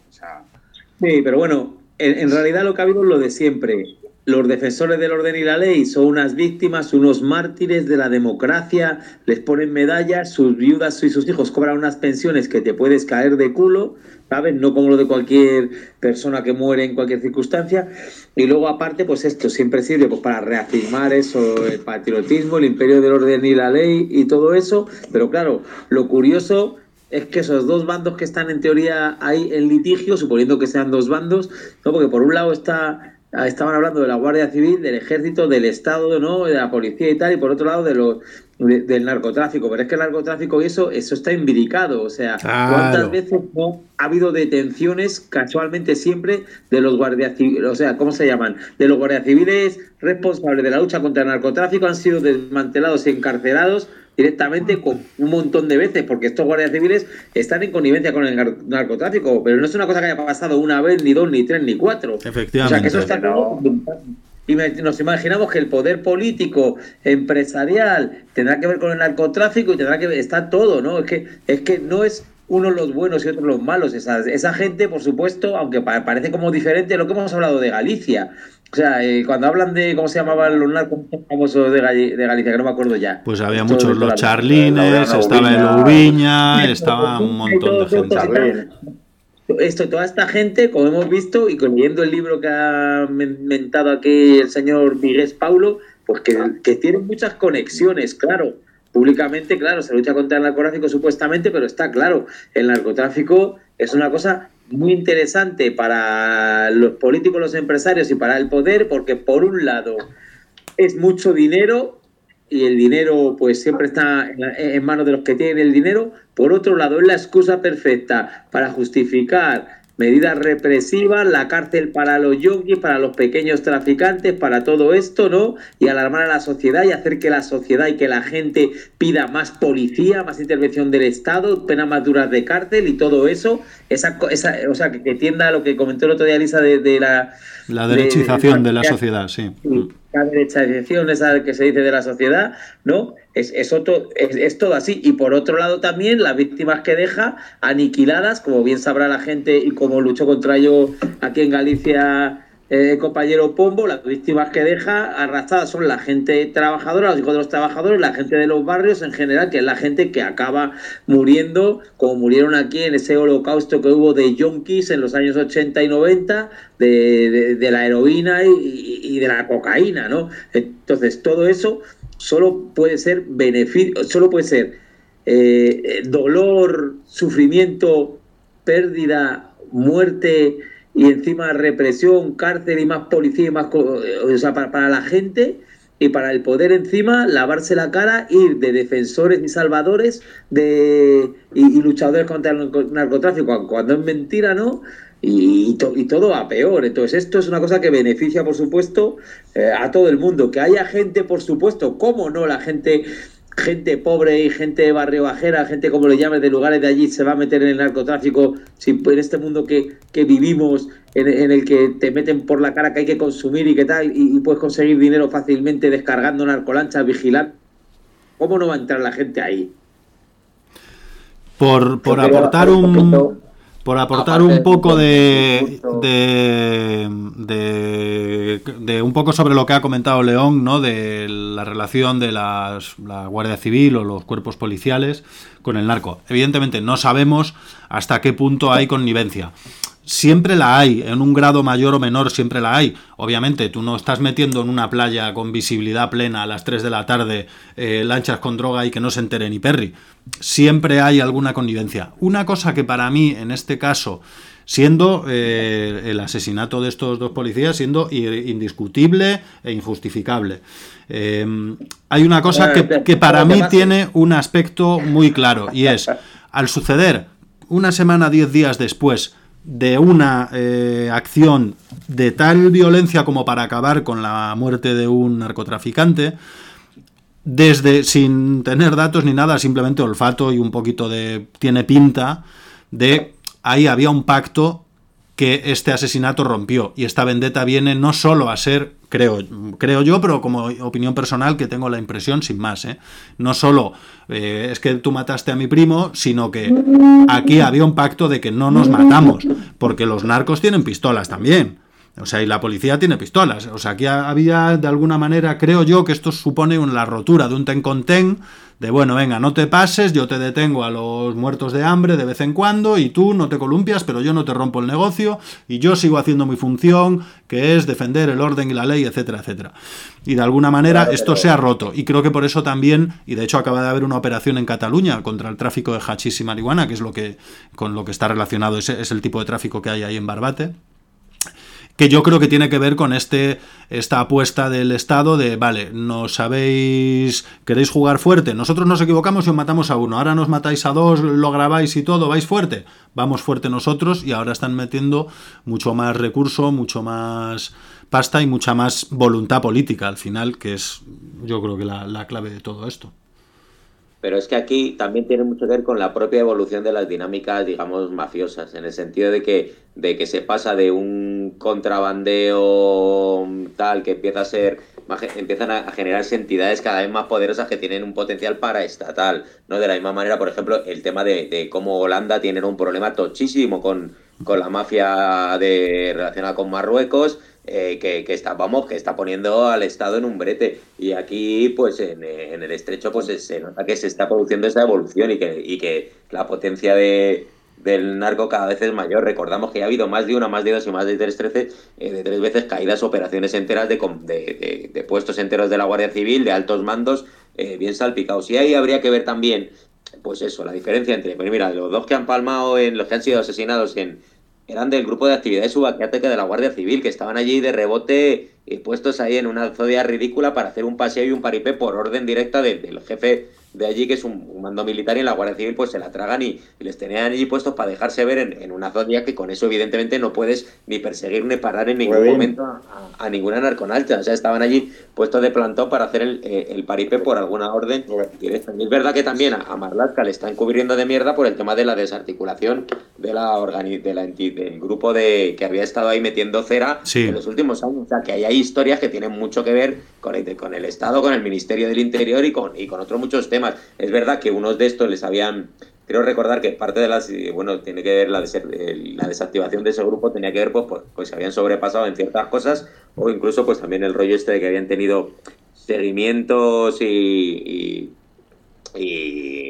Speaker 1: Sí, pero bueno, en, realidad lo que ha habido es lo de siempre. Los defensores del orden y la ley son unas víctimas, unos mártires de la democracia, les ponen medallas, sus viudas y sus hijos cobran unas pensiones que te puedes caer de culo, ¿sabes? No como lo de cualquier persona que muere en cualquier circunstancia. Y luego, aparte, pues esto siempre sirve pues, para reafirmar eso, el patriotismo, el imperio del orden y la ley y todo eso. Pero claro, lo curioso es que esos dos bandos que están en teoría ahí en litigio, suponiendo que sean dos bandos, ¿no? porque por un lado está estaban hablando de la Guardia Civil, del Ejército, del Estado, ¿no? de la policía y tal, y por otro lado de los del narcotráfico. Pero es que el narcotráfico y eso, eso está imbricado. O sea, ¿cuántas veces no ha habido detenciones casualmente siempre de los guardias civiles? O sea, ¿cómo se llaman? De los guardias civiles responsables de la lucha contra el narcotráfico han sido desmantelados y encarcelados directamente con un montón de veces, porque estos guardias civiles están en connivencia con el narcotráfico, pero no es una cosa que haya pasado una vez, ni dos, ni tres, ni cuatro.
Speaker 4: Efectivamente. O
Speaker 1: sea, que eso está y nos imaginamos que el poder político, empresarial, tendrá que ver con el narcotráfico y tendrá que ver, está todo, ¿no? Es que, es que no es unos los buenos y otros los malos. Esa, esa gente, por supuesto, aunque parece como diferente lo que hemos hablado de Galicia. O sea, eh, cuando hablan de, ¿cómo se llamaban los narcos famosos de, de, Galicia? Que no me acuerdo ya.
Speaker 4: Pues había muchos, los charlines, estaba el Ubiña, estaba un montón de gente.
Speaker 1: Esto, toda esta gente, como hemos visto, y leyendo el libro que ha mentado aquí el señor Miguel Paulo, pues que, que tienen muchas conexiones, claro públicamente, claro, se lucha contra el narcotráfico supuestamente, pero está claro, el narcotráfico es una cosa muy interesante para los políticos, los empresarios y para el poder, porque por un lado es mucho dinero y el dinero pues siempre está en manos de los que tienen el dinero, por otro lado es la excusa perfecta para justificar medidas represivas, la cárcel para los yonkis, para los pequeños traficantes, para todo esto, ¿no? Y alarmar a la sociedad y hacer que la sociedad y que la gente pida más policía, más intervención del Estado, penas más duras de cárcel y todo eso, esa, esa o sea, que, tienda lo que comentó el otro día Lisa de, la...
Speaker 4: La derechización de, la sociedad, sí.
Speaker 1: La derechización esa que se dice de la sociedad, ¿no? Es, es, es, todo así. Y por otro lado también las víctimas que deja aniquiladas, como bien sabrá la gente y como luchó contra ello aquí en Galicia eh, compañero Pombo, las víctimas que deja arrastradas son la gente trabajadora, los hijos de los trabajadores, la gente de los barrios en general, que es la gente que acaba muriendo, como murieron aquí en ese holocausto que hubo de yonkis en los años 80 y 90, de, la heroína y, y de la cocaína, ¿no? Entonces, todo eso solo puede ser beneficio, solo puede ser eh, dolor, sufrimiento, pérdida, muerte y encima represión, cárcel y más policía y más o sea, para, la gente y para el poder encima lavarse la cara, ir de defensores y salvadores de y, luchadores contra el narcotráfico cuando es mentira, ¿no? Y, y, todo va peor. Entonces, esto es una cosa que beneficia, por supuesto, eh, a todo el mundo. Que haya gente, por supuesto, cómo no, la gente gente pobre y gente barrio bajera, gente como le llames, de lugares de allí, se va a meter en el narcotráfico, si en este mundo que, que vivimos, en, el que te meten por la cara que hay que consumir y qué tal, y, puedes conseguir dinero fácilmente descargando narcolanchas, vigilar, ¿cómo no va a entrar la gente ahí?
Speaker 4: Por, por aportar un, por aportar un poco de, de, de, un poco sobre lo que ha comentado León, ¿no? De la relación de las, la Guardia Civil o los cuerpos policiales con el narco. Evidentemente no sabemos hasta qué punto hay connivencia siempre la hay, en un grado mayor o menor siempre la hay. Obviamente, tú no estás metiendo en una playa con visibilidad plena a las 3 de la tarde eh, lanchas con droga y que no se entere ni Perry. Siempre hay alguna connivencia. Una cosa que para mí, en este caso, siendo eh, el asesinato de estos dos policías, siendo indiscutible e injustificable. Eh, hay una cosa que, que para mí tiene un aspecto muy claro y es, al suceder una semana, diez días después, de una eh, acción de tal violencia como para acabar con la muerte de un narcotraficante, desde sin tener datos ni nada, simplemente olfato y un poquito de tiene pinta de ahí había un pacto que este asesinato rompió y esta vendetta viene no solo a ser creo, creo yo, pero como opinión personal que tengo la impresión, sin más, ¿eh? no solo eh, es que tú mataste a mi primo, sino que aquí había un pacto de que no nos matamos, porque los narcos tienen pistolas también. O sea, y la policía tiene pistolas. O sea, aquí había de alguna manera, creo yo, que esto supone una rotura de un ten con ten, de bueno, venga, no te pases, yo te detengo a los muertos de hambre de vez en cuando y tú no te columpias, pero yo no te rompo el negocio y yo sigo haciendo mi función, que es defender el orden y la ley, etcétera, etcétera. Y de alguna manera esto se ha roto. Y creo que por eso también, y de hecho acaba de haber una operación en Cataluña contra el tráfico de hachís y marihuana, que es lo que con lo que está relacionado, es, es el tipo de tráfico que hay ahí en Barbate que yo creo que tiene que ver con este esta apuesta del Estado de, vale, no sabéis, queréis jugar fuerte, nosotros nos equivocamos y os matamos a uno, ahora nos matáis a dos, lo grabáis y todo, vais fuerte, vamos fuerte nosotros y ahora están metiendo mucho más recurso, mucho más pasta y mucha más voluntad política al final, que es yo creo que la, la clave de todo esto.
Speaker 6: Pero es que aquí también tiene mucho que ver con la propia evolución de las dinámicas, digamos, mafiosas, en el sentido de que, de que se pasa de un contrabandeo tal que empieza a ser empiezan a generarse entidades cada vez más poderosas que tienen un potencial paraestatal, ¿no? De la misma manera, por ejemplo, el tema de, de cómo Holanda tiene un problema tochísimo con, con la mafia de, relacionada con Marruecos, eh, que, que, está, vamos, que está poniendo al Estado en un brete. Y aquí, pues en, el estrecho, pues se nota que se está produciendo esa evolución y que, y que la potencia de, del narco cada vez es mayor. Recordamos que ha habido más de una, más de dos y más de tres, trece, eh, de tres veces caídas operaciones enteras de, de, de, puestos enteros de la Guardia Civil, de altos mandos, eh, bien salpicados. Y ahí habría que ver también, pues eso, la diferencia entre, pues mira, los dos que han palmado en los que han sido asesinados en eran del grupo de actividades subaquiáticas de la Guardia Civil, que estaban allí de rebote y puestos ahí en una zodia ridícula para hacer un paseo y un paripé por orden directa del jefe de allí, que es un, mando militar, y en la Guardia Civil pues se la tragan y, les tenían allí puestos para dejarse ver en, una zona que con eso evidentemente no pudes ni perseguir ni parar en ningún momento a, ninguna narconalcha. O sea, estaban allí puestos de plantón para hacer el, eh, el paripé por alguna orden directa. Y es verdad que también a, Marlaska le están cubriendo de mierda por el tema de la desarticulación de la, de la del grupo de que había estado ahí metiendo cera en los últimos años. O sea, que ahí hay historias que tienen mucho que ver con el, con el Estado, con el Ministerio del Interior y con, y con otros muchos temas. Es verdad que unos de estos les habían, creo recordar que parte de las, bueno, tiene que ver la, la desactivación de ese grupo, tenía que ver pues, pues, pues, se habían sobrepasado en ciertas cosas o incluso pues también el rollo este de que habían tenido seguimientos y, y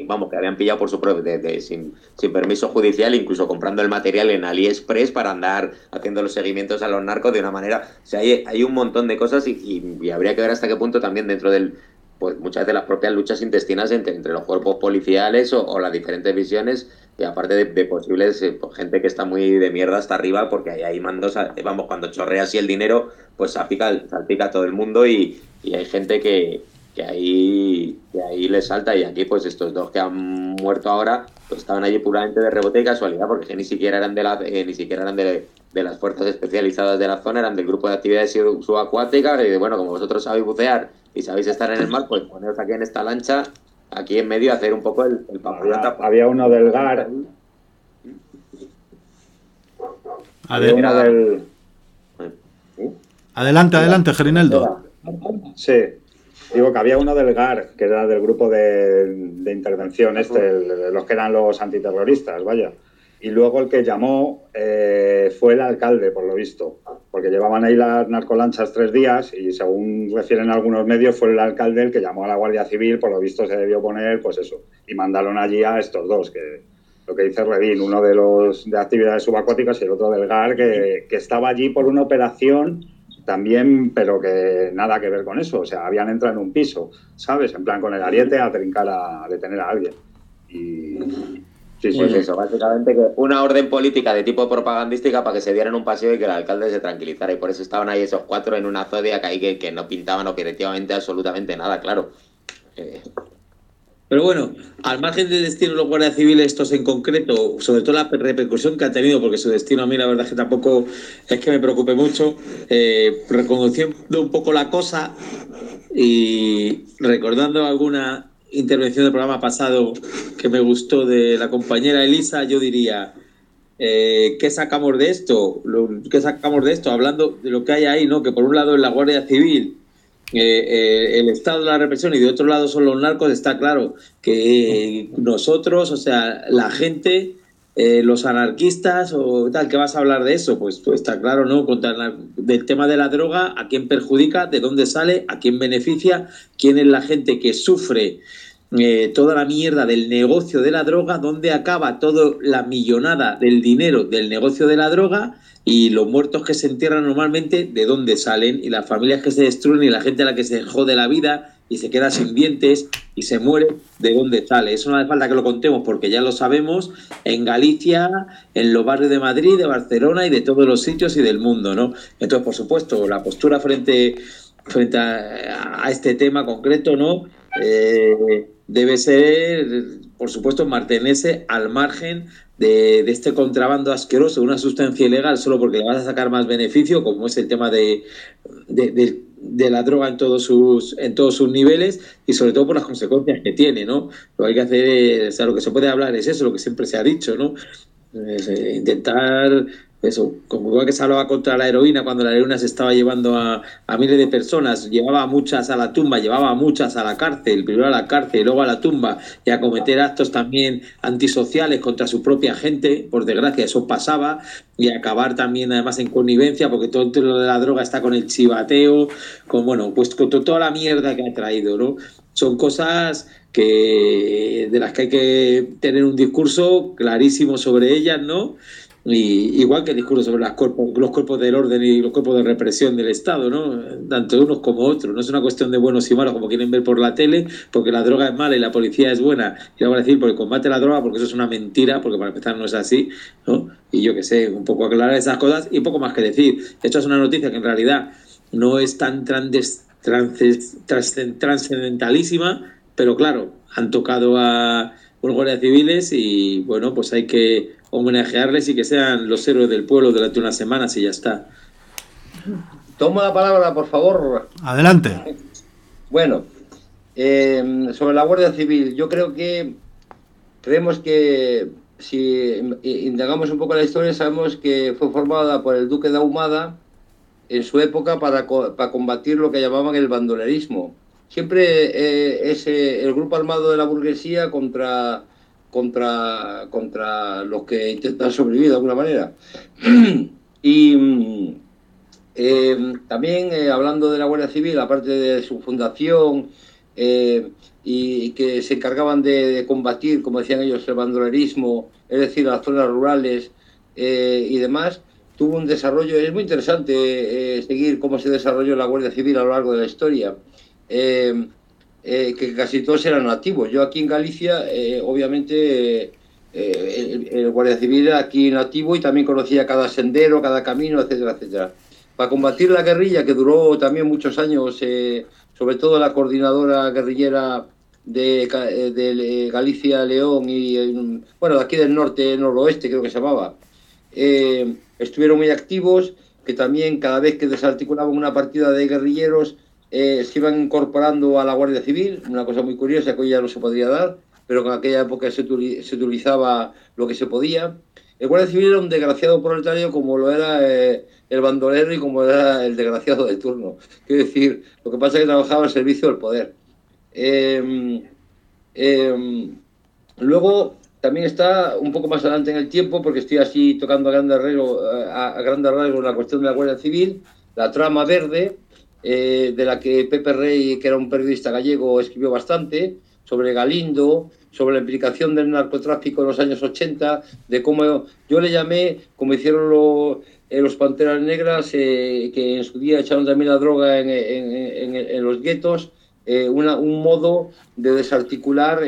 Speaker 6: vamos, que habían pillado por su propio, sin, sin, permiso judicial, incluso comprando el material en AliExpress para andar haciendo los seguimientos a los narcos de una manera. O sea, hay, hay un montón de cosas y, y, habría que ver hasta qué punto también dentro del, pues muchas de las propias luchas intestinas entre, entre los cuerpos policiales o, las diferentes visiones y aparte de, posibles eh, pues, gente que está muy de mierda hasta arriba porque ahí hay mandos, vamos, cuando chorrea así el dinero, pues salpica, salpica a todo el mundo y, hay gente que, que ahí que ahí le salta y aquí pues estos dos que han muerto ahora pues estaban allí puramente de rebote y casualidad porque ni siquiera eran de la eh, ni siquiera eran de, de, las fuerzas especializadas de la zona eran del grupo de actividades subacuáticas y bueno como vosotros sabéis bucear y sabéis estar en el mar, pues poneros aquí en esta lancha, aquí en medio, a hacer un poco el, el
Speaker 2: Había, uno del GAR.
Speaker 4: Adelante, adelante, Gerineldo.
Speaker 2: Sí, digo que había uno del GAR, que era del grupo de, de intervención, este, los que eran los antiterroristas, vaya. Y luego el que llamó eh, fue el alcalde, por lo visto, porque llevaban ahí las narcolanchas tres días y según refieren algunos medios fue el alcalde el que llamó a la Guardia Civil, por lo visto se debió poner, pues eso, y mandaron allí a estos dos, que lo que dice Redín, uno de los de actividades subacuáticas y el otro del GAR, que, que estaba allí por una operación también, pero que nada que ver con eso, o sea, habían entrado en un piso, ¿sabes? En plan con el ariete a trincar, a detener a alguien. Y,
Speaker 6: pues eso, básicamente que una orden política de tipo propagandística para que se dieran un paseo y que el alcalde se tranquilizara. Y por eso estaban ahí esos cuatro en una zodiac ahí que, que no pintaban objetivamente absolutamente nada, claro. Eh.
Speaker 1: Pero bueno, al margen del destino de los guardias civiles, estos en concreto, sobre todo la repercusión que ha tenido, porque su destino a mí la verdad es que tampoco es que me preocupe mucho, eh, reconociendo un poco la cosa y recordando alguna intervención del programa pasado que me gustó de la compañera Elisa, yo diría, eh, ¿qué sacamos de esto? ¿Qué sacamos de esto? Hablando de lo que hay ahí, ¿no? Que por un lado es la Guardia Civil, eh, eh, el Estado de la represión y de otro lado son los narcos, está claro que nosotros, o sea, la gente eh, los anarquistas o tal, ¿qué vas a hablar de eso? Pues, pues está claro, ¿no? Contra del tema de la droga, a quién perjudica, de dónde sale, a quién beneficia, quién es la gente que sufre eh, toda la mierda del negocio de la droga, dónde acaba toda la millonada del dinero del negocio de la droga y los muertos que se entierran normalmente, de dónde salen, y las familias que se destruyen y la gente a la que se jode la vida y se queda sin dientes y se muere, ¿de dónde sale? Eso no hace falta que lo contemos porque ya lo sabemos en Galicia, en los barrios de Madrid, de Barcelona y de todos los sitios y del mundo, ¿no? Entonces, por supuesto, la postura frente, frente a, este tema concreto, ¿no? Eh, debe ser, por supuesto, mantenerse al margen de, este contrabando asqueroso, una sustancia ilegal, solo porque le vas a sacar más beneficio, como es el tema de, de, la droga en todos, sus, en todos sus niveles y sobre todo por las consecuencias que tiene, ¿no? Lo que hay que hacer o sea, lo que se puede hablar es eso, lo que siempre se ha dicho, ¿no? Eh, intentar eso, como igual que se hablaba contra la heroína cuando la heroína se estaba llevando a, miles de personas, llevaba muchas a la tumba, llevaba muchas a la cárcel, primero a la cárcel luego a la tumba, y a cometer actos también antisociales contra su propia gente, por desgracia eso pasaba, y acabar también además en connivencia, porque todo lo de la droga está con el chivateo, con bueno, pues con toda la mierda que ha traído, ¿no? Son cosas que de las que hay que tener un discurso clarísimo sobre ellas, ¿no? Y, igual que el discurso sobre las cuerpos, los cuerpos del orden y los cuerpos de represión del Estado, ¿no? Tanto unos como otros. No es una cuestión de buenos y malos como quieren ver por la tele, porque la droga es mala y la policía es buena. Y vamos a decir porque combate la droga, porque eso es una mentira, porque para empezar no es así, ¿no? Y yo que sé, un poco aclarar esas cosas y poco más que decir. Esto es una noticia que en realidad no es tan trascendentalísima, pero claro, han tocado a unos guardias civiles y bueno, pues hay que homenajearles y que sean los héroes del pueblo durante unas semanas y ya está.
Speaker 5: Toma la palabra, por favor.
Speaker 4: Adelante.
Speaker 5: Bueno, eh, sobre la Guardia Civil, yo creo que creemos que si indagamos un poco la historia, sabemos que fue formada por el duque de Ahumada en su época para, para combatir lo que llamaban el bandolerismo. Siempre eh, es el grupo armado de la burguesía contra contra, contra los que intentan sobrevivir de alguna manera. y mm, eh, también eh, hablando de la Guardia Civil, aparte de su fundación eh, y, que se encargaban de, combatir, como decían ellos, el bandolerismo, es decir, las zonas rurales y demás, tuvo un desarrollo, es muy interesante seguir cómo se desarrolló la Guardia Civil a lo largo de la historia. Eh, que casi todos eran nativos. Yo aquí en Galicia, eh, obviamente, eh, el, Guardia Civil era aquí nativo y también conocía cada sendero, cada camino, etcétera, etcétera. Para combatir la guerrilla, que duró también muchos años, sobre todo la coordinadora guerrillera de, de Galicia, León y, bueno, de aquí del norte, noroeste, creo que se llamaba, estuvieron muy activos, que también cada vez que desarticulaban una partida de guerrilleros, eh, se iban incorporando a la Guardia Civil, una cosa muy curiosa que hoy ya no se podría dar, pero en aquella época se, utilizaba lo que se podía. El Guardia Civil era un desgraciado proletario como lo era eh, el bandolero y como era el desgraciado de turno. Quiero decir, lo que pasa es que trabajaba al servicio del poder. Em, em, luego también está un poco más adelante en el tiempo, porque estoy así tocando a grandes rasgos, a, a grandes rasgos la cuestión de la Guardia Civil, la trama verde, eh, de la que Pepe Rey, que era un periodista gallego, escribió bastante, sobre Galindo, sobre la implicación del narcotráfico en los años 80, de cómo yo le llamé, como hicieron eh, los Panteras Negras, eh, que en su día echaron también la droga en, los guetos, un modo de desarticular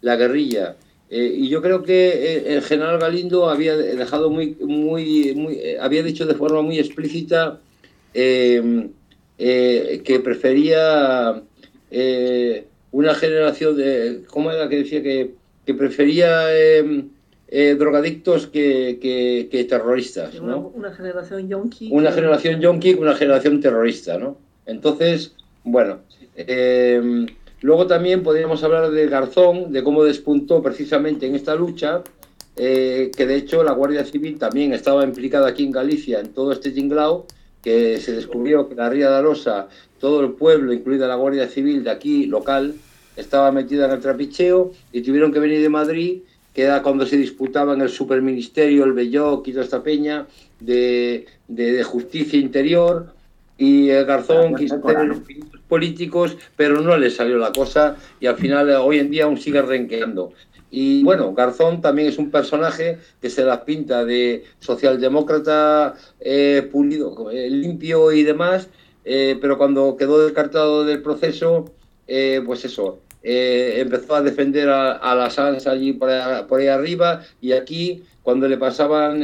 Speaker 5: la guerrilla. y yo creo que el general Galindo había dejado muy, muy, muy había dicho de forma muy explícita eh, que prefería eh, una generación de, ¿cómo era que decía? Que, que prefería em, eh, drogadictos que, que, terroristas. ¿no?
Speaker 3: Una, generación yonki.
Speaker 5: Una generación yonki, una generación terrorista. ¿no? Entonces, bueno. Em, luego también podríamos hablar de Garzón, de cómo despuntó precisamente en esta lucha, que de hecho la Guardia Civil también estaba implicada aquí en Galicia en todo este tinglao que se descubrió que la Ría de Arosa, todo el pueblo, incluida la Guardia Civil de aquí, local, estaba metida en el trapicheo y tuvieron que venir de Madrid que era cuando se disputaban el superministerio, el Belloc y toda esta peña de, de, justicia interior, y el Garzón quiso tener políticos, pero no le salió la cosa y al final hoy en día aún sigue renqueando. Y bueno, Garzón también es un personaje que se la pinta de socialdemócrata eh, pulido, eh, limpio y demás, eh, pero cuando quedó descartado del proceso, pues eso, empezó a defender a, a la Sansa allí por ahí, arriba y aquí cuando le pasaban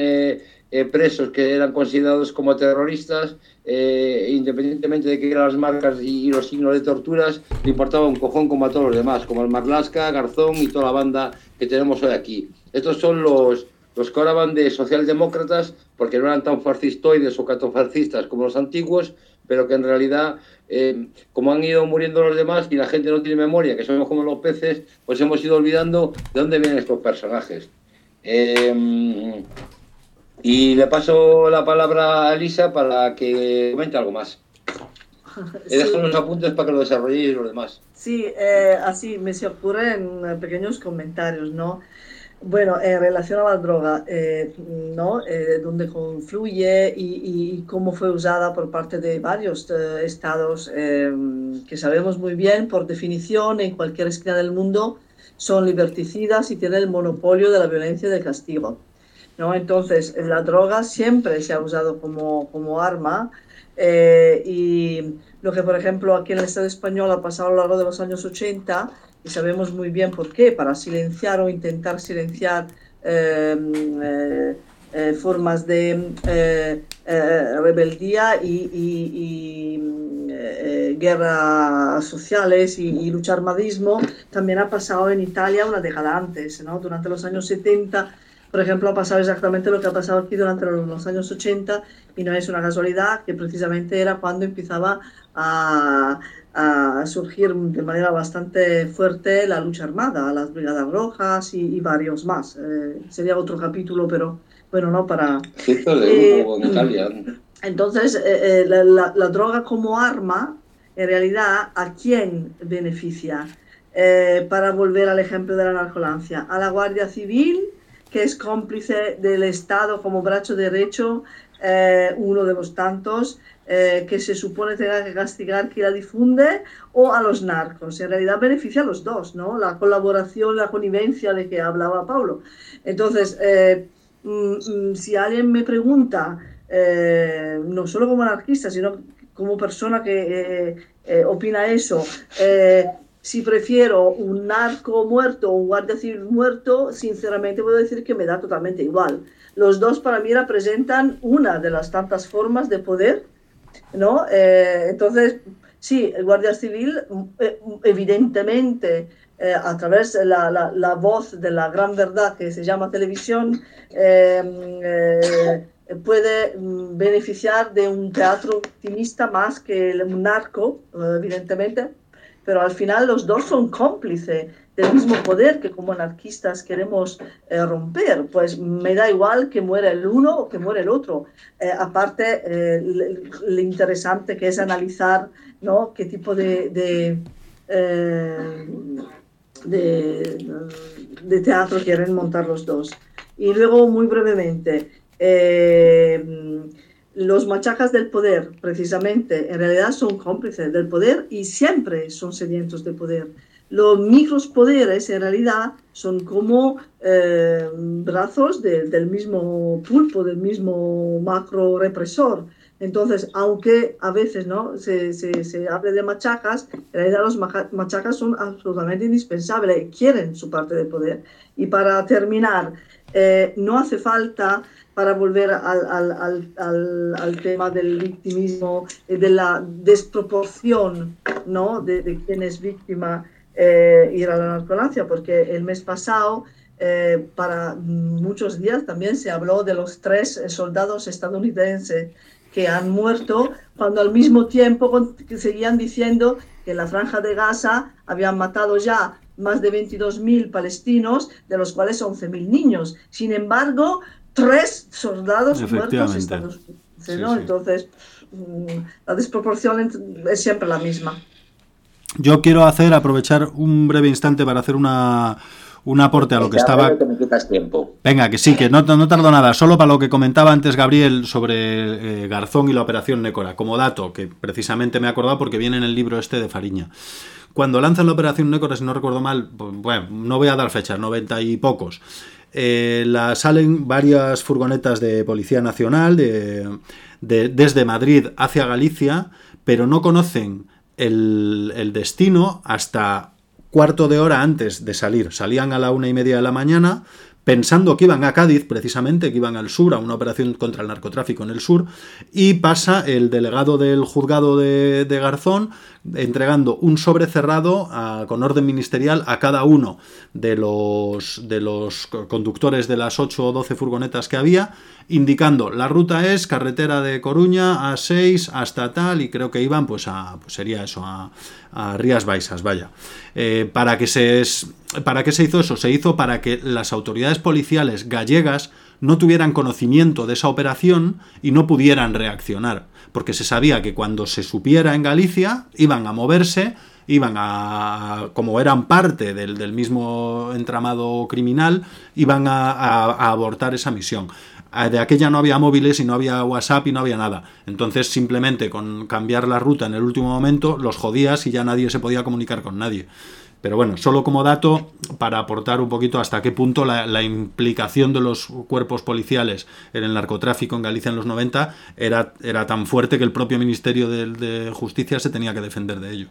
Speaker 5: presos que eran considerados como terroristas, independientemente de que eran las marcas y, los signos de torturas, le importaba un cojón como a todos los demás, como el Marlasca, Garzón y toda la banda que tenemos hoy aquí. Estos son los, los que ahora van de socialdemócratas, porque no eran tan fascistoides o catofascistas como los antiguos, pero que en realidad, eh, como han ido muriendo los demás y la gente no tiene memoria, que somos como los peces, pues hemos ido olvidando de dónde vienen estos personajes. Eh, y le paso la palabra a Elisa para que comente algo más. He dejado unos apuntes para que lo desarrolléis los demás.
Speaker 3: Sí, eh, así me se ocurren pequeños comentarios, ¿no? Bueno, en relación a la droga, eh, ¿no? Eh, dónde confluye y, cómo fue usada por parte de varios eh, estados que sabemos muy bien, por definición, en cualquier esquina del mundo, son liberticidas y tienen el monopolio de la violencia y del castigo. ¿No? Entonces, la droga siempre se ha usado como, como arma y lo que, por ejemplo, aquí en el Estado español ha pasado a lo largo de los años 80 y sabemos muy bien por qué, para silenciar o intentar silenciar em, eh, eh, formas de eh, rebeldía y, guerras sociales y, lucha armadismo, también ha pasado en Italia una década antes, ¿no? durante los años 70 por ejemplo, ha pasado exactamente lo que ha pasado aquí durante los años 80 y no es una casualidad que precisamente era cuando empezaba a, a surgir de manera bastante fuerte la lucha armada, las Brigadas Rojas y, varios más. Eh, sería otro capítulo, pero bueno, no para...
Speaker 5: Eh,
Speaker 3: entonces, eh, la, la, droga como arma, en realidad, ¿a quién beneficia? para volver al ejemplo de la narcolancia, a la Guardia Civil, que es cómplice del Estado como brazo derecho, uno de los tantos, eh, que se supone tenga que castigar quien la difunde o a los narcos. En realidad beneficia a los dos, ¿no? La colaboración, la connivencia de que hablaba Pablo. Entonces, eh, mm, mm, si alguien me pregunta, eh, no solo como anarquista, sino como persona que opina eso, si prefiero un narco muerto o un guardia civil muerto, sinceramente puedo decir que me da totalmente igual. Los dos para mí representan una de las tantas formas de poder ¿no? Eh, entonces, sí, el Guardia Civil, eh, evidentemente, eh, a través de la, la, voz de la gran verdad que se llama televisión, puede mm, beneficiar de un teatro optimista más que un narco, evidentemente, pero al final los dos son cómplices del mismo poder que como anarquistas queremos eh, romper. Pues me da igual que muera el uno o que muera el otro. Eh, aparte, eh, lo interesante que es analizar ¿no? qué tipo de, de, de, teatro quieren montar los dos. Y luego, muy brevemente, los machacas del poder, precisamente, en realidad son cómplices del poder y siempre son sedientos de poder. Los micropoderes en realidad son como eh, brazos del mismo pulpo, del mismo macro represor. Entonces, aunque a veces ¿no? se, se, hable de machacas, en realidad los machacas son absolutamente indispensables, quieren su parte de poder. Y para terminar, eh, no hace falta para volver al, tema del victimismo, de la desproporción ¿no? de, de quién es víctima eh, ir a la narcolancia, porque el mes pasado, eh, para muchos días, también se habló de los tres soldados estadounidenses que han muerto, cuando al mismo tiempo seguían diciendo que la franja de Gaza habían matado ya más de 22.000 palestinos, de los cuales 11.000 niños. Sin embargo, tres soldados muertos estadounidenses. Entonces, mm, la desproporción es siempre la misma.
Speaker 4: Yo quiero hacer, aprovechar un breve instante para hacer una, un aporte a lo que estaba...
Speaker 6: Que me quitas tiempo.
Speaker 4: Venga, que sí, que no, no tardo nada. Solo para lo que comentaba antes Gabriel sobre eh, Garzón y la operación Nécora, como dato, que precisamente me he acordado porque viene en el libro este de Fariña. Cuando lanzan la operación Nécora, si no recuerdo mal, pues, bueno, no voy a dar fechas, 90 y pocos. Eh, salen varias furgonetas de Policía Nacional de, de, desde Madrid hacia Galicia, pero no conocen el destino hasta cuarto de hora antes de salir. Salían a la una y media de la mañana, pensando que iban a Cádiz, precisamente, que iban al sur, a una operación contra el narcotráfico en el sur, y pasa el delegado del juzgado de, Garzón entregando un sobre cerrado con orden ministerial a cada uno de los, de los conductores de las 8 o 12 furgonetas que había, indicando la ruta es carretera de Coruña a 6 hasta tal, y creo que iban, pues, a, pues sería eso, a, Rías Baixas, vaya. Eh, ¿para, que se, ¿Para qué se hizo eso? Se hizo para que las autoridades policiales gallegas no tuvieran conocimiento de esa operación y no pudieran reaccionar, porque se sabía que cuando se supiera en Galicia iban a moverse, iban a, como eran parte del, del mismo entramado criminal, iban a abortar esa misión de aquella no había móviles y no había WhatsApp y no había nada. Entonces simplemente con cambiar la ruta en el último momento los jodías y ya nadie se podía comunicar con nadie. Pero bueno, solo como dato para aportar un poquito hasta qué punto la, la, implicación de los cuerpos policiales en el narcotráfico en Galicia en los 90 era, era tan fuerte que el propio Ministerio de, de Justicia se tenía que defender de ello.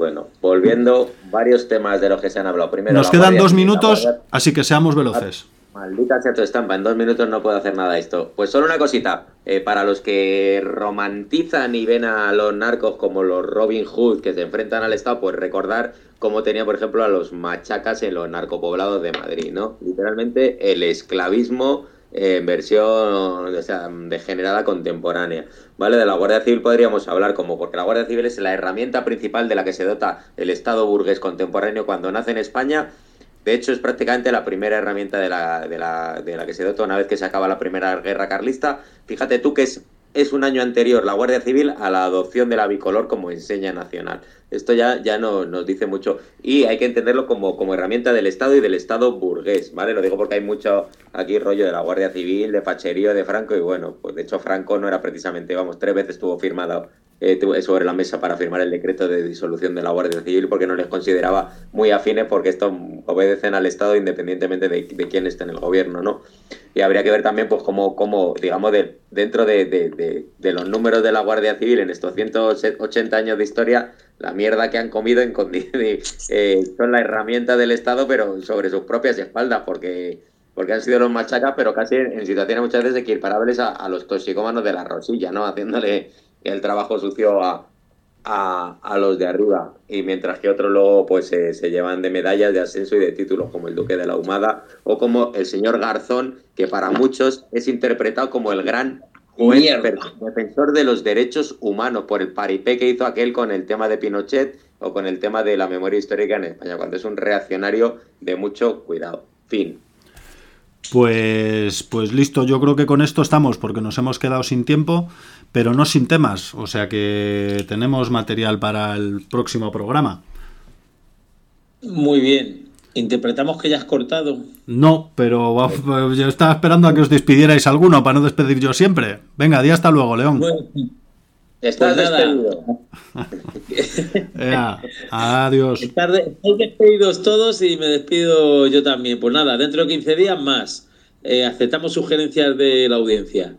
Speaker 6: Bueno, volviendo, varios temas de los que se han hablado. Primero,
Speaker 4: Nos quedan dos minutos, así que seamos veloces.
Speaker 6: Maldita sea tu estampa, en dos minutos no puedo hacer nada de esto. Pues solo una cosita, eh, para los que romantizan y ven a los narcos como los Robin Hood que se enfrentan al Estado, pues recordar cómo tenía, por ejemplo, a los machacas en los narcopoblados de Madrid, ¿no? Literalmente el esclavismo en versión o sea, degenerada contemporánea. ¿Vale? De la Guardia Civil podríamos hablar como, porque la Guardia Civil es la herramienta principal de la que se dota el Estado burgués contemporáneo cuando nace en España de hecho, es prácticamente la primera herramienta de la, de la, de la que se dota una vez que se acaba la primera guerra carlista. Fíjate tú que es, es un año anterior la Guardia Civil a la adopción de la bicolor como enseña nacional. Esto ya, ya no, nos dice mucho y hay que entenderlo como, como herramienta del Estado y del Estado burgués, ¿vale? Lo digo porque hay mucho aquí rollo de la Guardia Civil, de facherío de Franco y bueno, pues de hecho Franco no era precisamente, vamos, tres veces estuvo firmado eh, sobre la mesa para firmar el decreto de disolución de la Guardia Civil porque no les consideraba muy afines porque esto obedecen al Estado independientemente de, de quién esté en el gobierno, ¿no? Y habría que ver también, pues, cómo, cómo digamos, de, dentro de, de, de, los números de la Guardia Civil en estos 180 años de historia, la mierda que han comido en, eh, son la herramienta del Estado, pero sobre sus propias espaldas, porque porque han sido los machacas, pero casi en, situaciones muchas veces equiparables a, a los toxicómanos de la Rosilla, ¿no? Haciéndole el trabajo sucio a, a, a, los de arriba. Y mientras que otros luego pues se, se, llevan de medallas de ascenso y de títulos, como el Duque de la Humada o como el señor Garzón, que para muchos es interpretado como el gran juez defensor de los derechos humanos por el paripé que hizo aquel con el tema de Pinochet o con el tema de la memoria histórica en España, cuando es un reaccionario de mucho cuidado. Fin.
Speaker 4: Pues, pues listo, yo creo que con esto estamos porque nos hemos quedado sin tiempo pero no sin temas, o sea que tenemos material para el próximo programa.
Speaker 1: Muy bien. ¿Interpretamos que ya has cortado?
Speaker 4: No, pero yo estaba esperando a que os despidierais alguno para no despedir yo siempre. Venga, di hasta luego, León. Bueno,
Speaker 6: Estás pues despedido.
Speaker 4: adiós.
Speaker 1: Estáis despedidos todos y me despido yo también. Pues nada, dentro de 15 días más. Eh, aceptamos sugerencias de la audiencia.